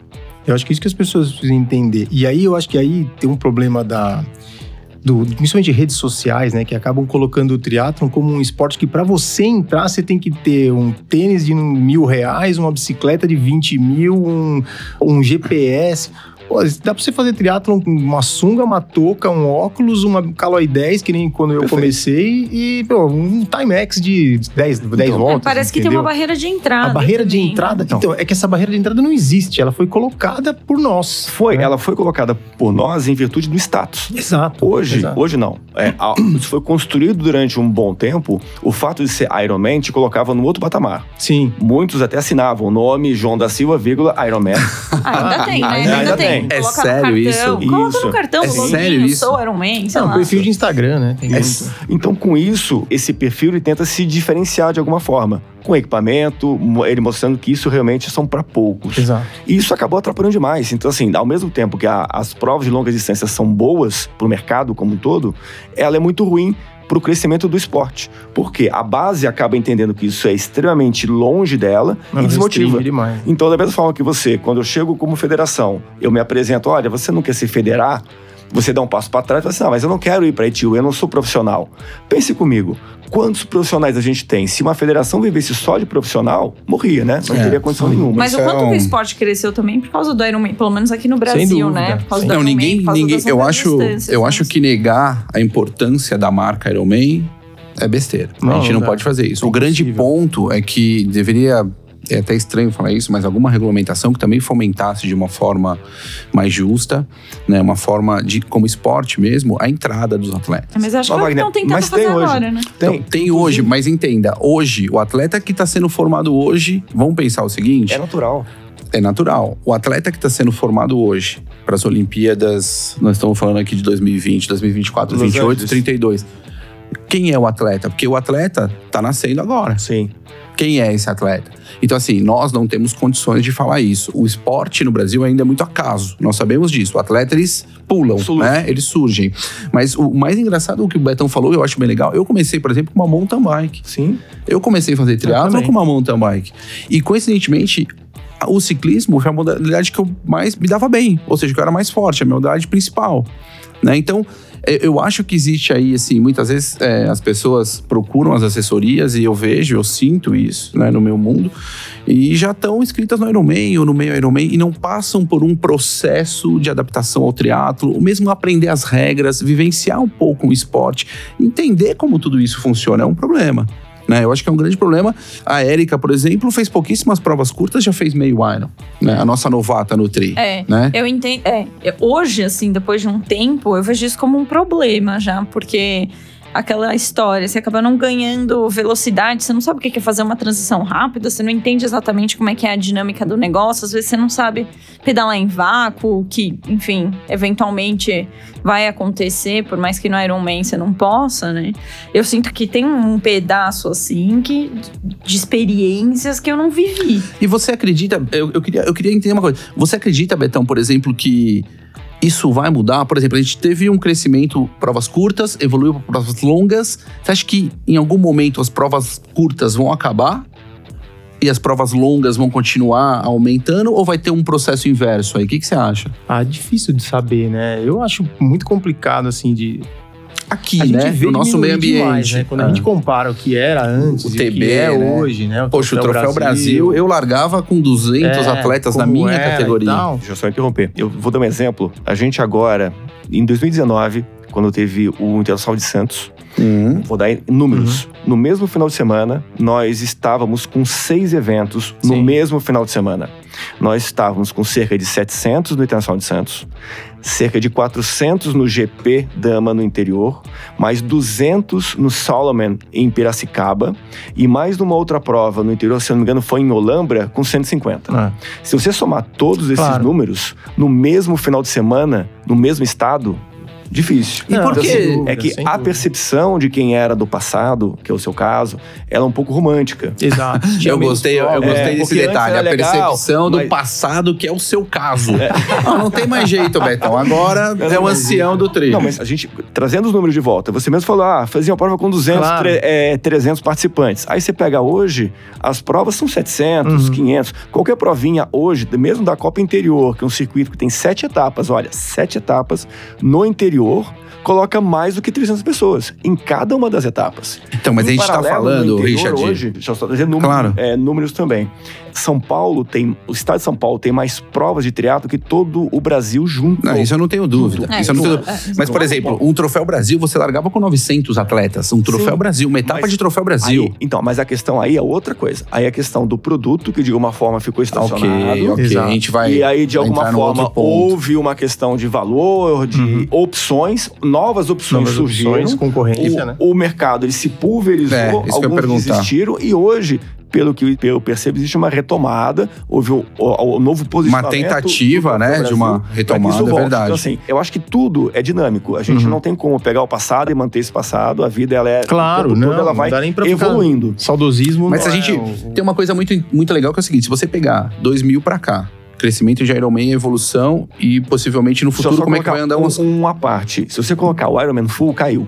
Eu acho que é isso que as pessoas precisam entender. E aí eu acho que aí tem um problema da do, principalmente redes sociais, né, que acabam colocando o triatlon como um esporte que para você entrar você tem que ter um tênis de mil reais, uma bicicleta de 20 mil, um, um GPS. Pô, dá pra você fazer triatlon com uma sunga, uma touca, um óculos, uma Caloi 10, que nem quando eu Perfeito. comecei, e pô, um Timex de 10, 10 É, voltas. parece que tem uma barreira de entrada. A barreira de também. entrada. Então, é que essa barreira de entrada não existe. Ela foi colocada por nós. Foi, né? ela foi colocada por nós em virtude do status. Exato. Hoje, exato. hoje não. É, a- *coughs* isso foi construído durante um bom tempo. O fato de ser Iron Man te colocava no outro patamar. Sim. Muitos até assinavam o nome João da Silva, vírgula, Iron Man. Ah, ainda *laughs* tem, né? ainda Ainda, tem. tem. É Coloca sério isso? Coloca Isso. no cartão, É sério isso? sou Iron Man, sei Não, lá. perfil de Instagram, né? Tem É muito. Então, com isso, esse perfil ele tenta se diferenciar de alguma forma. Com equipamento, ele mostrando que isso realmente são para poucos. Exato. E isso acabou atrapalhando demais. Então, assim, ao mesmo tempo que a- as provas de longa distância são boas para o mercado como um todo, ela é muito ruim para o crescimento do esporte. Porque a base acaba entendendo que isso é extremamente longe dela Não, e desmotiva. Então, da mesma forma que você, quando eu chego como federação, eu me apresento, olha, você não quer se federar? Você dá um passo para trás e fala assim, não, mas eu não quero ir para a ITU, eu não sou profissional. Pense comigo, quantos profissionais a gente tem? Se uma federação vivesse só de profissional, morria, né? Não É. teria condição nenhuma. Mas o é quanto um- o esporte cresceu também por causa do Ironman, pelo menos aqui no Brasil, né? Por causa Sim. do Não, Ironman, ninguém, por causa ninguém eu acho, eu né? acho que negar a importância da marca Iron Man é besteira. Não, a gente não não pode fazer isso. É o grande ponto é que deveria é até estranho falar isso, mas alguma regulamentação que também fomentasse de uma forma mais justa, né, uma forma de como esporte mesmo, a entrada dos atletas. Mas acho Ó, que é Wagner, estão tentando mas fazer tem hoje. agora, né? Tem. Então, tem hoje, mas entenda, hoje o atleta que está sendo formado hoje, vamos pensar o seguinte, É natural. é natural. O atleta que está sendo formado hoje para as Olimpíadas, nós estamos falando aqui de 2020, 2024, Los 28, Angeles. 32. Quem é o atleta? Porque o atleta está nascendo agora. Sim. Quem é esse atleta? Então, assim, nós não temos condições de falar isso. O esporte no Brasil ainda é muito acaso. Nós sabemos disso. O atleta, eles pulam, né? Eles surgem. Mas o mais engraçado, o que o Betão falou, eu acho bem legal. Eu comecei, por exemplo, com uma mountain bike. Sim. Eu comecei a fazer triatlo com uma mountain bike. E coincidentemente, o ciclismo foi a modalidade que eu mais me dava bem. Ou seja, que eu era mais forte, a minha modalidade principal. Né? Então, eu- eu acho que existe aí, assim, muitas vezes é, as pessoas procuram as assessorias e eu vejo, eu sinto isso né, no meu mundo, e já estão inscritas no Ironman ou no meio Ironman e não passam por um processo de adaptação ao triatlo, ou mesmo aprender as regras, vivenciar um pouco o esporte, entender como tudo isso funciona é um problema. Né? Eu acho que é um grande problema. A Érica, por exemplo, fez pouquíssimas provas curtas, já fez meio Iron. Né? A nossa novata no tri. É. Né? Eu entendo. É, hoje, assim, depois de um tempo, eu vejo isso como um problema já, porque aquela história, você acaba não ganhando velocidade, você não sabe o que é fazer uma transição rápida, você não entende exatamente como é que é a dinâmica do negócio, às vezes você não sabe pedalar em vácuo, que, enfim, eventualmente vai acontecer, por mais que no Ironman você não possa, né? Eu sinto que tem um pedaço, assim, que, de experiências que eu não vivi. E você acredita, eu, eu queria, eu queria entender uma coisa. Você acredita, Betão, por exemplo, que isso vai mudar? Por exemplo, a gente teve um crescimento, provas curtas, evoluiu para provas longas. Você acha que em algum momento as provas curtas vão acabar? E as provas longas vão continuar aumentando? Ou vai ter um processo inverso aí? O que, que você acha? Ah, difícil de saber, né? Eu acho muito complicado, assim, de. Aqui, a gente né? vê No nosso meio ambiente. demais, né? Quando Ah. a gente compara o que era antes O e o TB, que é né? hoje, né? Poxa, o Troféu Brasil, eu largava com 200 É, atletas na minha categoria. Deixa eu só interromper. Eu vou dar um exemplo. A gente agora, em 2019, quando teve o Internacional de Santos, Hum. vou dar números. No mesmo final de semana, nós estávamos com seis eventos no Sim. mesmo final de semana. Nós estávamos com cerca de 700 no Internacional de Santos, cerca de 400 no GP Dama no interior, mais 200 no Solomon em Piracicaba e mais numa outra prova no interior, se eu não me engano, foi em Olambra, com 150. Ah, Se você somar todos esses Claro. números no mesmo final de semana, no mesmo estado, Difícil. E por Então, quê? é que a percepção de quem era do passado, que é o seu caso, ela é um pouco romântica. Exato. *laughs* Eu gostei, eu prova. gostei É, desse detalhe, a legal, percepção do mas- passado que é o seu caso. Ah, não tem mais jeito, Betão. Agora *laughs* é o ancião do trilho. Não, mas a gente, trazendo os números de volta, você mesmo falou, ah, fazia uma prova com 200, Claro. tre- é, 300 participantes. Aí você pega hoje, as provas são 700, Uhum. 500. Qualquer provinha hoje, mesmo da Copa Interior, que é um circuito que tem sete etapas, olha, sete etapas no interior, coloca mais do que 300 pessoas em cada uma das etapas. Então, mas a Em gente tá paralelo, no falando, interior Richard. Hoje, deixa eu só dizer números, Claro. é, números também. São Paulo tem, o estado de São Paulo tem mais provas de triatlo que todo o Brasil junto. Não, isso eu não tenho dúvida. É, isso eu não tenho... é, é, Mas, por exemplo, um Troféu Brasil, você largava com 900 atletas. Um Troféu Sim, Brasil, uma etapa de Troféu Brasil. Aí, então, mas a questão aí é outra coisa. Aí a questão do produto, que de alguma forma ficou estacionado. ok, ok. Exato. A gente vai. E aí, de alguma forma, houve uma questão de valor, de Uhum. opções, novas opções Novas surgiram. opções, concorrência, o, né? o mercado ele se pulverizou, É, isso que eu ia alguns desistiram, e hoje, pelo que eu percebo, existe uma retomada, houve o, o- o novo posicionamento. tentativa, do né, Brasil de uma retomada, isso é volte. verdade. Então, assim, eu acho que tudo é dinâmico. A gente Uhum. não tem como pegar o passado e manter esse passado. A vida, ela é. Claro, todo não, ela não vai dá nem pra ficar- evoluindo. Saudosismo Mas não a é gente o- tem uma coisa muito, muito legal que é o seguinte: se você pegar 2000 pra cá, crescimento de Ironman, evolução e possivelmente no futuro, como é que vai andar um, uns. uma parte. Se você colocar o Ironman Full, caiu.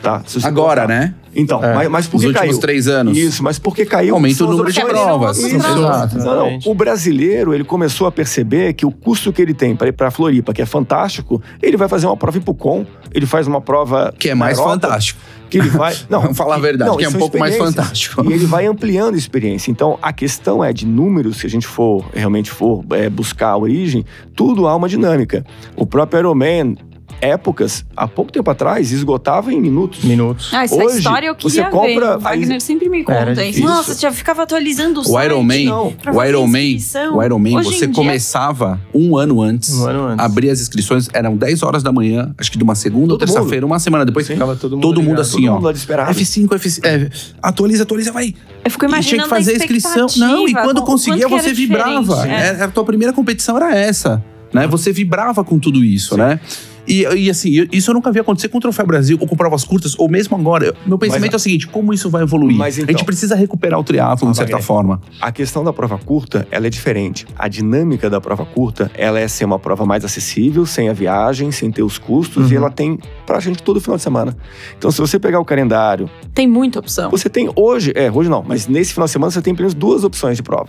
Tá? Se você Agora, colocar- né? Então, É. mas, mas por Nos que últimos caiu? três anos. Isso, mas por que caiu? Aumenta o número de provas. Isso. Exato. Não. O brasileiro, ele começou a perceber que o custo que ele tem para ir para Floripa, que é fantástico, ele vai fazer uma prova em Pucon, ele faz uma prova Que é mais Europa, fantástico. Que ele vai, *laughs* não, Vamos falar a verdade, que é um são pouco mais fantástico. E ele vai ampliando a experiência. Então, a questão é de números, se a gente for realmente for é, buscar a origem, tudo há uma dinâmica. O próprio Ironman, épocas, há pouco tempo atrás, esgotava em minutos. Minutos. Ah, essa Hoje, história eu você queria compra- ver. O Wagner sempre me Era conta isso. Nossa, já ficava atualizando o, O site. Ironman, não. pra o Ironman, inscrição. o Ironman, Hoje você dia- começava um ano antes. Um ano antes. Abria as inscrições, eram 10 horas da manhã, acho que de uma segunda ou Todo terça-feira, uma semana depois. Sim. Ficava todo mundo, Todo mundo assim, Todo ó. mundo lá desesperado. F5, F5, é, atualiza, atualiza, vai. Eu fico E tinha imaginando que fazer a inscrição. Não, e quando conseguia, você vibrava. É. É, a tua primeira competição era essa. Né? Você vibrava com tudo isso, né? E, e assim, eu- isso eu nunca vi acontecer com o Troféu Brasil ou com provas curtas, ou mesmo agora. Meu pensamento Mas- é o seguinte: como isso vai evoluir? Mas a então- gente precisa recuperar o triatlo, de certa Wagner. forma. A questão da prova curta, ela é diferente. A dinâmica da prova curta, ela é ser uma prova mais acessível, sem a viagem, sem ter os custos, Uhum. e ela tem pra gente todo final de semana. Então, se você pegar o calendário, Tem muita opção. você tem hoje, é, hoje não, mas nesse final de semana você tem pelo menos duas opções de prova.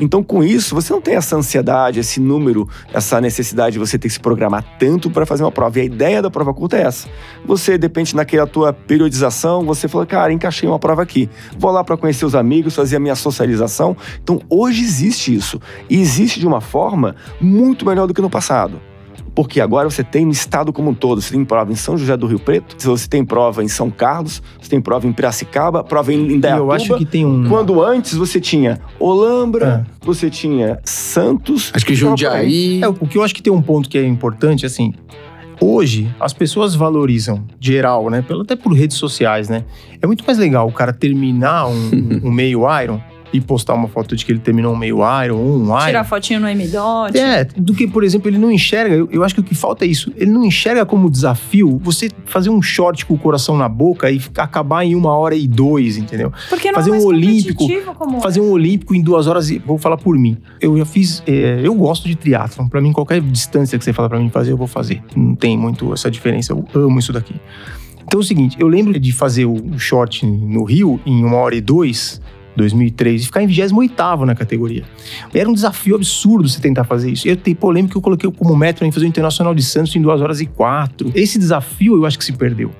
Então, com isso, você não tem essa ansiedade, esse número, essa necessidade de você ter que se programar tanto para fazer uma prova. E a ideia da prova curta é essa. Você, depende naquela tua periodização, você fala, cara, encaixei uma prova aqui. Vou lá para conhecer os amigos, fazer a minha socialização. Então, hoje existe isso. E existe de uma forma muito melhor do que no passado. Porque agora você tem no estado como um todo. Você tem prova em São José do Rio Preto, você tem prova em São Carlos, você tem prova em Piracicaba, prova em Indaiatuba. eu acho que tem um. Quando antes você tinha Olambra, É. você tinha Santos. Acho que. Jundiaí. É, o que eu acho que tem um ponto que é importante, assim. Hoje, as pessoas valorizam, geral, né? pelo- Até por redes sociais, né? É muito mais legal o cara terminar um, *laughs* um meio Iron e postar uma foto de que ele terminou um meio Iron ou um Iron. Tirar fotinho no M-Dot. É, do que, por exemplo, ele não enxerga. Eu, eu acho que o que falta é isso. Ele não enxerga como desafio você fazer um short com o coração na boca e acabar em uma hora e dois, entendeu? Porque não fazer é um olímpico, Fazer um olímpico em duas horas e. Vou falar por mim. Eu já fiz. é, eu gosto de triatlon. Pra mim, qualquer distância que você fala pra mim fazer, eu vou fazer. Não tem muito essa diferença. Eu amo isso daqui. Então é o seguinte, eu lembro de fazer o short no Rio em uma hora e dois. 2003, e ficar em 28 na categoria. Era um desafio absurdo você tentar fazer isso. Eu tenho polêmica que eu coloquei como meta em fazer o Internacional de Santos em 2 horas e 4. Esse desafio eu acho que se perdeu.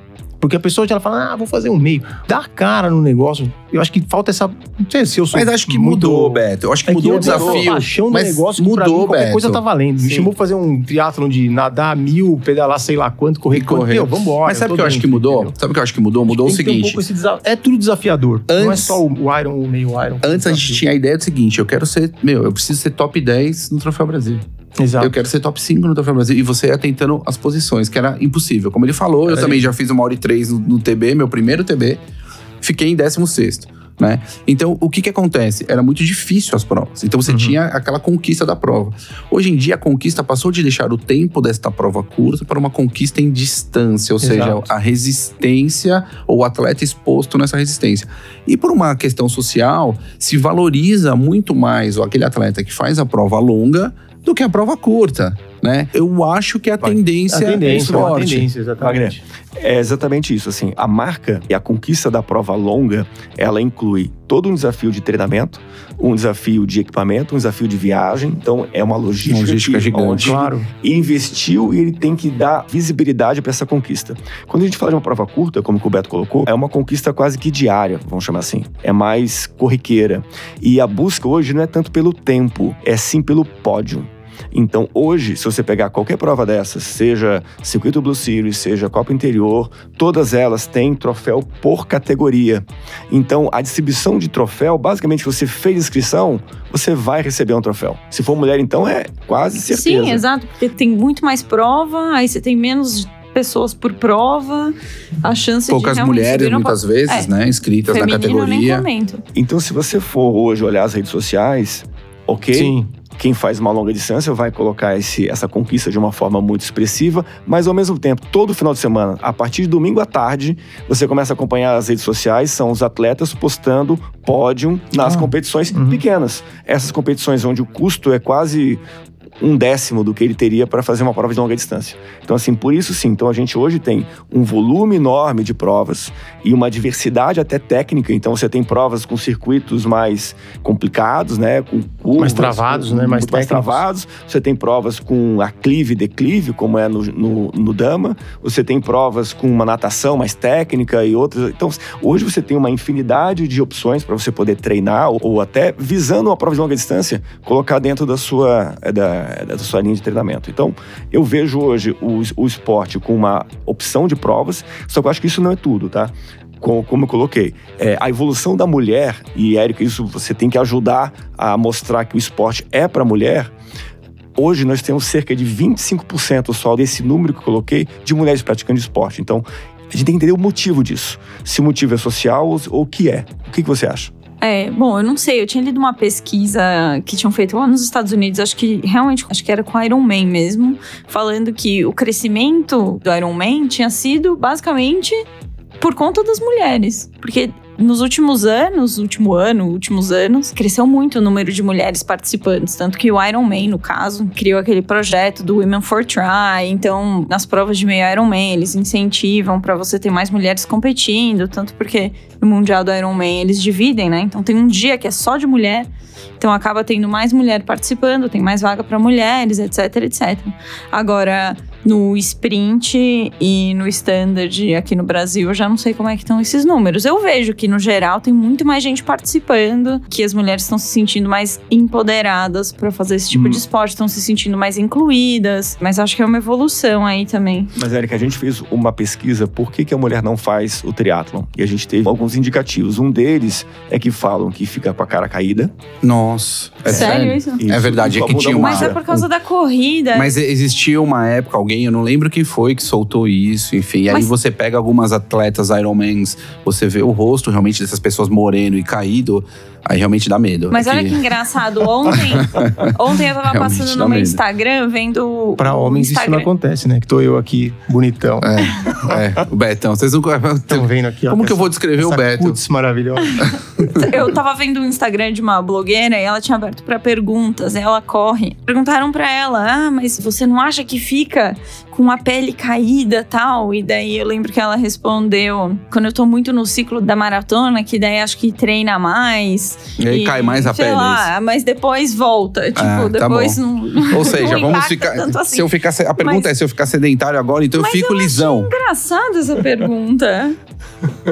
Porque a pessoa já fala, ah, vou fazer um meio. Dá a cara no negócio. Eu acho que falta essa. Não sei se eu sou. Mas acho que muito- mudou, Beto. Eu acho que É mudou o tenho uma desafio. paixão do mas negócio que pra mudou, mim, qualquer Beto. coisa tá valendo. Me Sim. chamou pra fazer um triatlon de nadar mil, pedalar sei lá quanto, correr quanto. correr. Meu, vambora. Mas sabe o que eu acho que mudou? entendeu? Sabe o que eu acho que mudou? Mudou o que um seguinte. pouco esse desa- É tudo desafiador. Não é Antes- só o Iron, o meio Iron. Antes a gente tinha a ideia do seguinte: eu quero ser. Meu, eu preciso ser top 10 no Troféu Brasil. Exato. Eu quero ser top 5 no Troféu Brasil. E você ia tentando as posições, que era impossível. Como ele falou, eu Era também já fiz uma hora e três no, no TB, meu primeiro TB. Fiquei em 16. Né? Então, o que que acontece? Era muito difícil as provas. Então, você Uhum. tinha aquela conquista da prova. Hoje em dia, a conquista passou de deixar o tempo desta prova curta para uma conquista em distância, ou seja, Exato. a resistência ou o atleta exposto nessa resistência. E por uma questão social, se valoriza muito mais o aquele atleta que faz a prova longa do que a prova curta, né? Eu acho que a Vai. tendência, A tendência, é forte. tendência, exatamente. É exatamente isso. Assim, a marca e a conquista da prova longa, ela inclui todo um desafio de treinamento, um desafio de equipamento, um desafio de viagem. Então, é uma logística, Uma logística que- gigante. Claro. investiu e ele tem que dar visibilidade para essa conquista. Quando a gente fala de uma prova curta, como o Beto colocou, é uma conquista quase que diária, vamos chamar assim. É mais corriqueira. E a busca hoje não é tanto pelo tempo, é sim pelo pódio. Então, hoje, se você pegar qualquer prova dessas, seja Circuito Blue Series, seja Copa Interior, todas elas têm troféu por categoria. Então, a distribuição de troféu, basicamente, você fez inscrição, você vai receber um troféu. Se for mulher, então, é quase certeza. Sim, exato, porque tem muito mais prova, aí você tem menos pessoas por prova, a chance Poucas de mulheres, muitas vezes, É. né? Inscritas na feminino nem categoria. Então, se você for hoje olhar as redes sociais, ok? Sim. Quem faz uma longa distância vai colocar esse, essa conquista de uma forma muito expressiva, mas ao mesmo tempo, todo final de semana, a partir de domingo à tarde, você começa a acompanhar as redes sociais, são os atletas postando pódio nas Ah, competições uhum. pequenas. Essas competições onde o custo é quase um décimo do que ele teria para fazer uma prova de longa distância. Então, assim, por isso sim. Então, a gente hoje tem um volume enorme de provas e uma diversidade até técnica. Então, você tem provas com circuitos mais complicados, né? Com curvas. Mais travados, com- né? Mais mais travados. Você tem provas com aclive e declive, como é no, no, no Dama. Você tem provas com uma natação mais técnica e outras. Então, hoje você tem uma infinidade de opções para você poder treinar ou, ou até visando uma prova de longa distância, colocar dentro da sua, eh, da, da sua linha de treinamento. Então, eu vejo hoje o, o esporte com uma opção de provas, só que eu acho que isso não é tudo, tá? Co- Como eu coloquei, é, a evolução da mulher, e Érica, isso você tem que ajudar a mostrar que o esporte é para mulher. Hoje nós temos cerca de 25% só desse número que eu coloquei de mulheres praticando esporte. Então, a gente tem que entender o motivo disso. Se o motivo é social ou, ou o que é. O que, que você acha? É, bom, eu não sei, eu tinha lido uma pesquisa que tinham feito lá nos Estados Unidos, acho que realmente, acho que era com Iron Man mesmo, falando que o crescimento do Iron Man tinha sido basicamente por conta das mulheres, porque nos últimos anos, último ano, últimos anos, cresceu muito o número de mulheres participantes, tanto que o Iron Man, no caso, criou aquele projeto do Women for Try, então nas provas de meio Iron Man, eles incentivam para você ter mais mulheres competindo, tanto porque no Mundial do Iron Man eles dividem, né? Então tem um dia que é só de mulher, então acaba tendo mais mulher participando, tem mais vaga para mulheres, etc, etc. Agora, no sprint e no standard aqui no Brasil, eu já não sei como é que estão esses números. Eu vejo que no geral tem muito mais gente participando, que as mulheres estão se sentindo mais empoderadas para fazer esse tipo Hum. de esporte, estão se sentindo mais incluídas, mas acho que é uma evolução aí também. Mas, Érica, a gente fez uma pesquisa por que, que a mulher não faz o triatlon. E a gente teve alguns indicativos. Um deles é que falam que fica com a cara caída. Nossa, é Sério sério. isso? É verdade, é que tinha uma- Mas é por causa da corrida. Mas existia uma época, alguém, eu não lembro quem foi que soltou isso, enfim. E aí Mas- você pega algumas atletas Ironmans, você vê o rosto realmente dessas pessoas moreno e caído, aí realmente dá medo. Mas É olha que- que engraçado, ontem, *laughs* ontem eu tava Realmente passando no meu. Instagram vendo. Pra homens isso não Instagram. acontece, né? Que tô eu aqui, bonitão. É, o Betão. Vocês não. Estão vendo aqui, ó. Como que eu essa- vou descrever o Beto? cutis maravilhosa. *laughs* Eu tava vendo o Instagram de uma blogueira e ela tinha aberto pra perguntas. E ela corre. Perguntaram pra ela: Ah, mas você não acha que fica com a pele caída tal? E daí eu lembro que ela respondeu: Quando eu tô muito no ciclo da maratona, que daí acho que treina mais. E aí cai mais a sei pele, lá, mas depois volta. Tipo, Ah, tá depois bom. não. Ou seja, não vamos ficar. assim. Se eu ficar. A pergunta Mas- é: se eu ficar sedentário agora, então eu fico eu lisão. Engraçada essa pergunta.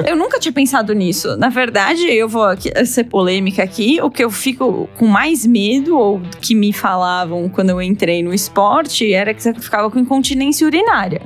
Eu nunca tinha pensado nisso. Na verdade, eu vou aqui- ser polêmica aqui. O que eu fico com mais medo, ou que me falavam quando eu entrei no esporte, era que você ficava com incontinência urinária.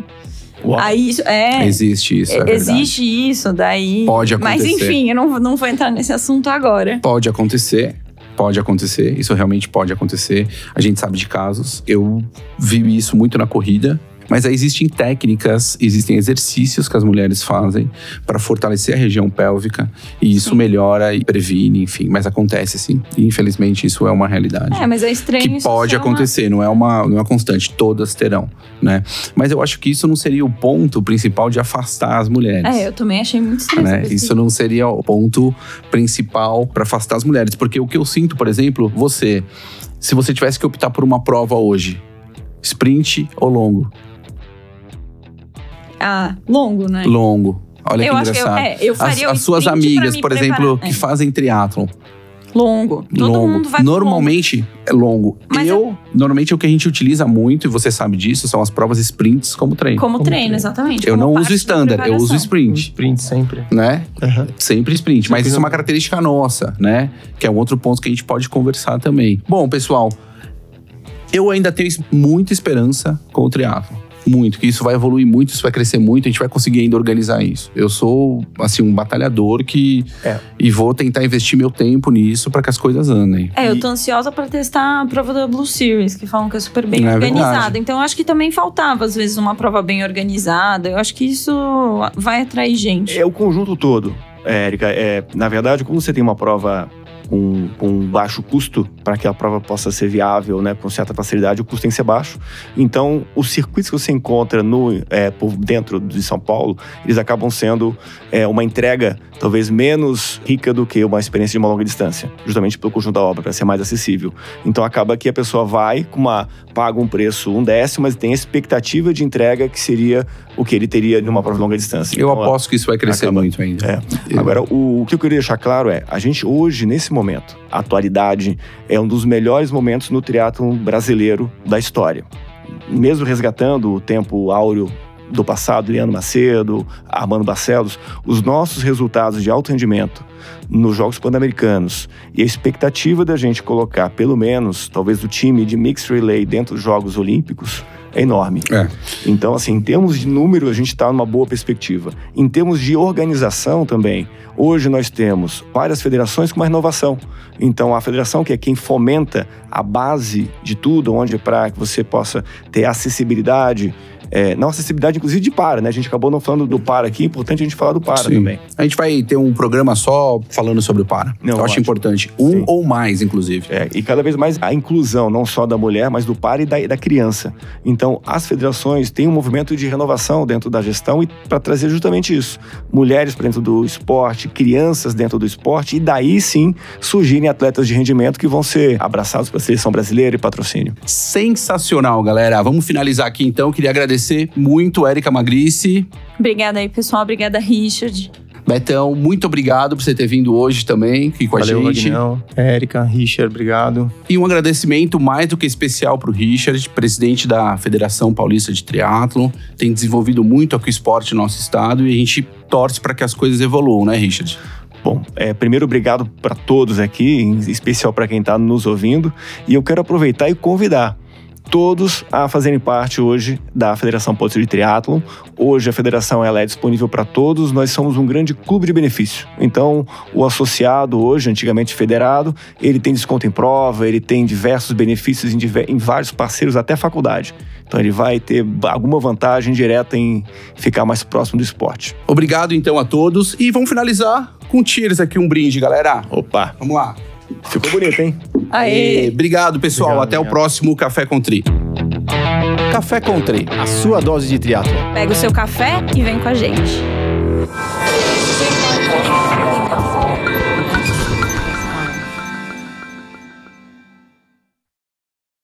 Uau. Aí isso é. Existe isso, é verdade. existe isso, daí. Pode Mas acontecer. enfim, eu não, não vou entrar nesse assunto agora. Pode acontecer. Pode acontecer, isso realmente pode acontecer. A gente sabe de casos. Eu vi isso muito na corrida. Mas aí existem técnicas, existem exercícios que as mulheres fazem para fortalecer a região pélvica e isso melhora e previne, enfim. Mas acontece sim. E, infelizmente isso é uma realidade. É, mas é estranho que isso pode uma- acontecer, não é uma não é uma constante, todas terão, né? Mas eu acho que isso não seria o ponto principal de afastar as mulheres. É, eu também achei muito estranho. né? Isso não seria o ponto principal para afastar as mulheres, porque o que eu sinto, por exemplo, você, se você tivesse que optar por uma prova hoje, sprint ou longo? Ah, longo, né? Longo. Olha eu que acho que eu, engraçado. é, eu as, faria o as suas amigas, por preparar. exemplo, É. que fazem triatlon, Longo. Todo longo. mundo vai Normalmente é longo. Mas eu, normalmente o que a gente utiliza muito, e você sabe disso, são as provas sprints como treino. Como, Como treino, treino. exatamente. eu não uso da standard, eu uso sprint. Sprint sempre. Né? Aham. Sempre sprint, mas Sempre isso é uma característica nossa, né? Que é um outro ponto que a gente pode conversar também. Bom, pessoal, eu ainda tenho muita esperança com o triatlo. Muito, que isso vai evoluir muito, isso vai crescer muito, a gente vai conseguir ainda organizar isso. Eu sou, assim, um batalhador que. É. E vou tentar investir meu tempo nisso para que as coisas andem. É, eu E- tô ansiosa pra testar a prova da Blue Series, que falam que é super bem É organizada. verdade. Então eu acho que também faltava, às vezes, uma prova bem organizada. Eu acho que isso vai atrair gente. É o conjunto todo, é, Érica. É, na verdade, quando você tem uma prova com, com baixo custo, para que a prova possa ser viável, né, com certa facilidade, o custo tem que ser baixo. Então, os circuitos que você encontra no, é, por dentro de São Paulo, eles acabam sendo é, uma entrega talvez menos rica do que uma experiência de uma longa distância, justamente pelo conjunto da obra, para ser mais acessível. Então, acaba que a pessoa vai com uma paga um preço um décimo, mas tem a expectativa de entrega que seria o que ele teria numa prova de longa distância. Eu Então, aposto que isso vai crescer acaba- muito ainda. É. Agora, o, o que eu queria deixar claro é, a gente hoje, nesse momento, a atualidade é um dos melhores momentos no triatlon brasileiro da história. Mesmo resgatando o tempo áureo do passado, Leandro Macedo, Armando Barcelos, os nossos resultados de alto rendimento nos Jogos Pan-Americanos e a expectativa da gente colocar, pelo menos, talvez o time de Mixed Relay dentro dos Jogos Olímpicos é enorme. É. Então, assim, em termos de número, a gente está numa boa perspectiva. Em termos de organização também, hoje nós temos várias federações com uma renovação. Então, a federação, que é quem fomenta a base de tudo, onde é para que você possa ter acessibilidade, é, não acessibilidade, inclusive, de para, né? A gente acabou não falando do para aqui, é importante a gente falar do para Sim. também. A gente vai ter um programa só falando sobre o para. Não, eu acho importante. Um Sim. ou mais, inclusive. É, e cada vez mais a inclusão, não só da mulher, mas do par e da, da criança. Então, as federações têm um movimento de renovação dentro da gestão e para trazer justamente isso. Mulheres para dentro do esporte, crianças dentro do esporte, e daí sim surgirem atletas de rendimento que vão ser abraçados pela seleção brasileira e patrocínio. Sensacional, galera. Vamos finalizar aqui então. Queria agradecer muito, Érica Magrice. Obrigada aí, pessoal. Obrigada, Richard. Betão, muito obrigado por você ter vindo hoje também aqui com Valeu, a gente. Vagnão. Érica, Richard, obrigado. E um agradecimento mais do que especial para o Richard, presidente da Federação Paulista de Triatlon. Tem desenvolvido muito aqui o esporte no nosso estado e a gente torce para que as coisas evoluam, né, Richard? Bom, é, primeiro, obrigado para todos aqui, em especial para quem está nos ouvindo. E eu quero aproveitar e convidar todos a fazerem parte hoje da Federação Paulista de Triatlon. Hoje a federação ela é disponível para todos. Nós somos um grande clube de benefício. Então, o associado hoje, antigamente federado, ele tem desconto em prova, ele tem diversos benefícios em, diver- em vários parceiros, até faculdade. Então, ele vai ter alguma vantagem direta em ficar mais próximo do esporte. Obrigado então a todos e vamos finalizar com cheers aqui, um brinde, galera. Opa, Vamos lá. Ficou bonito, hein? Aê! E obrigado, pessoal. Obrigado, Até o obrigado. próximo Café com Tri. Café com Tri. A sua dose de triatlo. Pega o seu café e vem com a gente.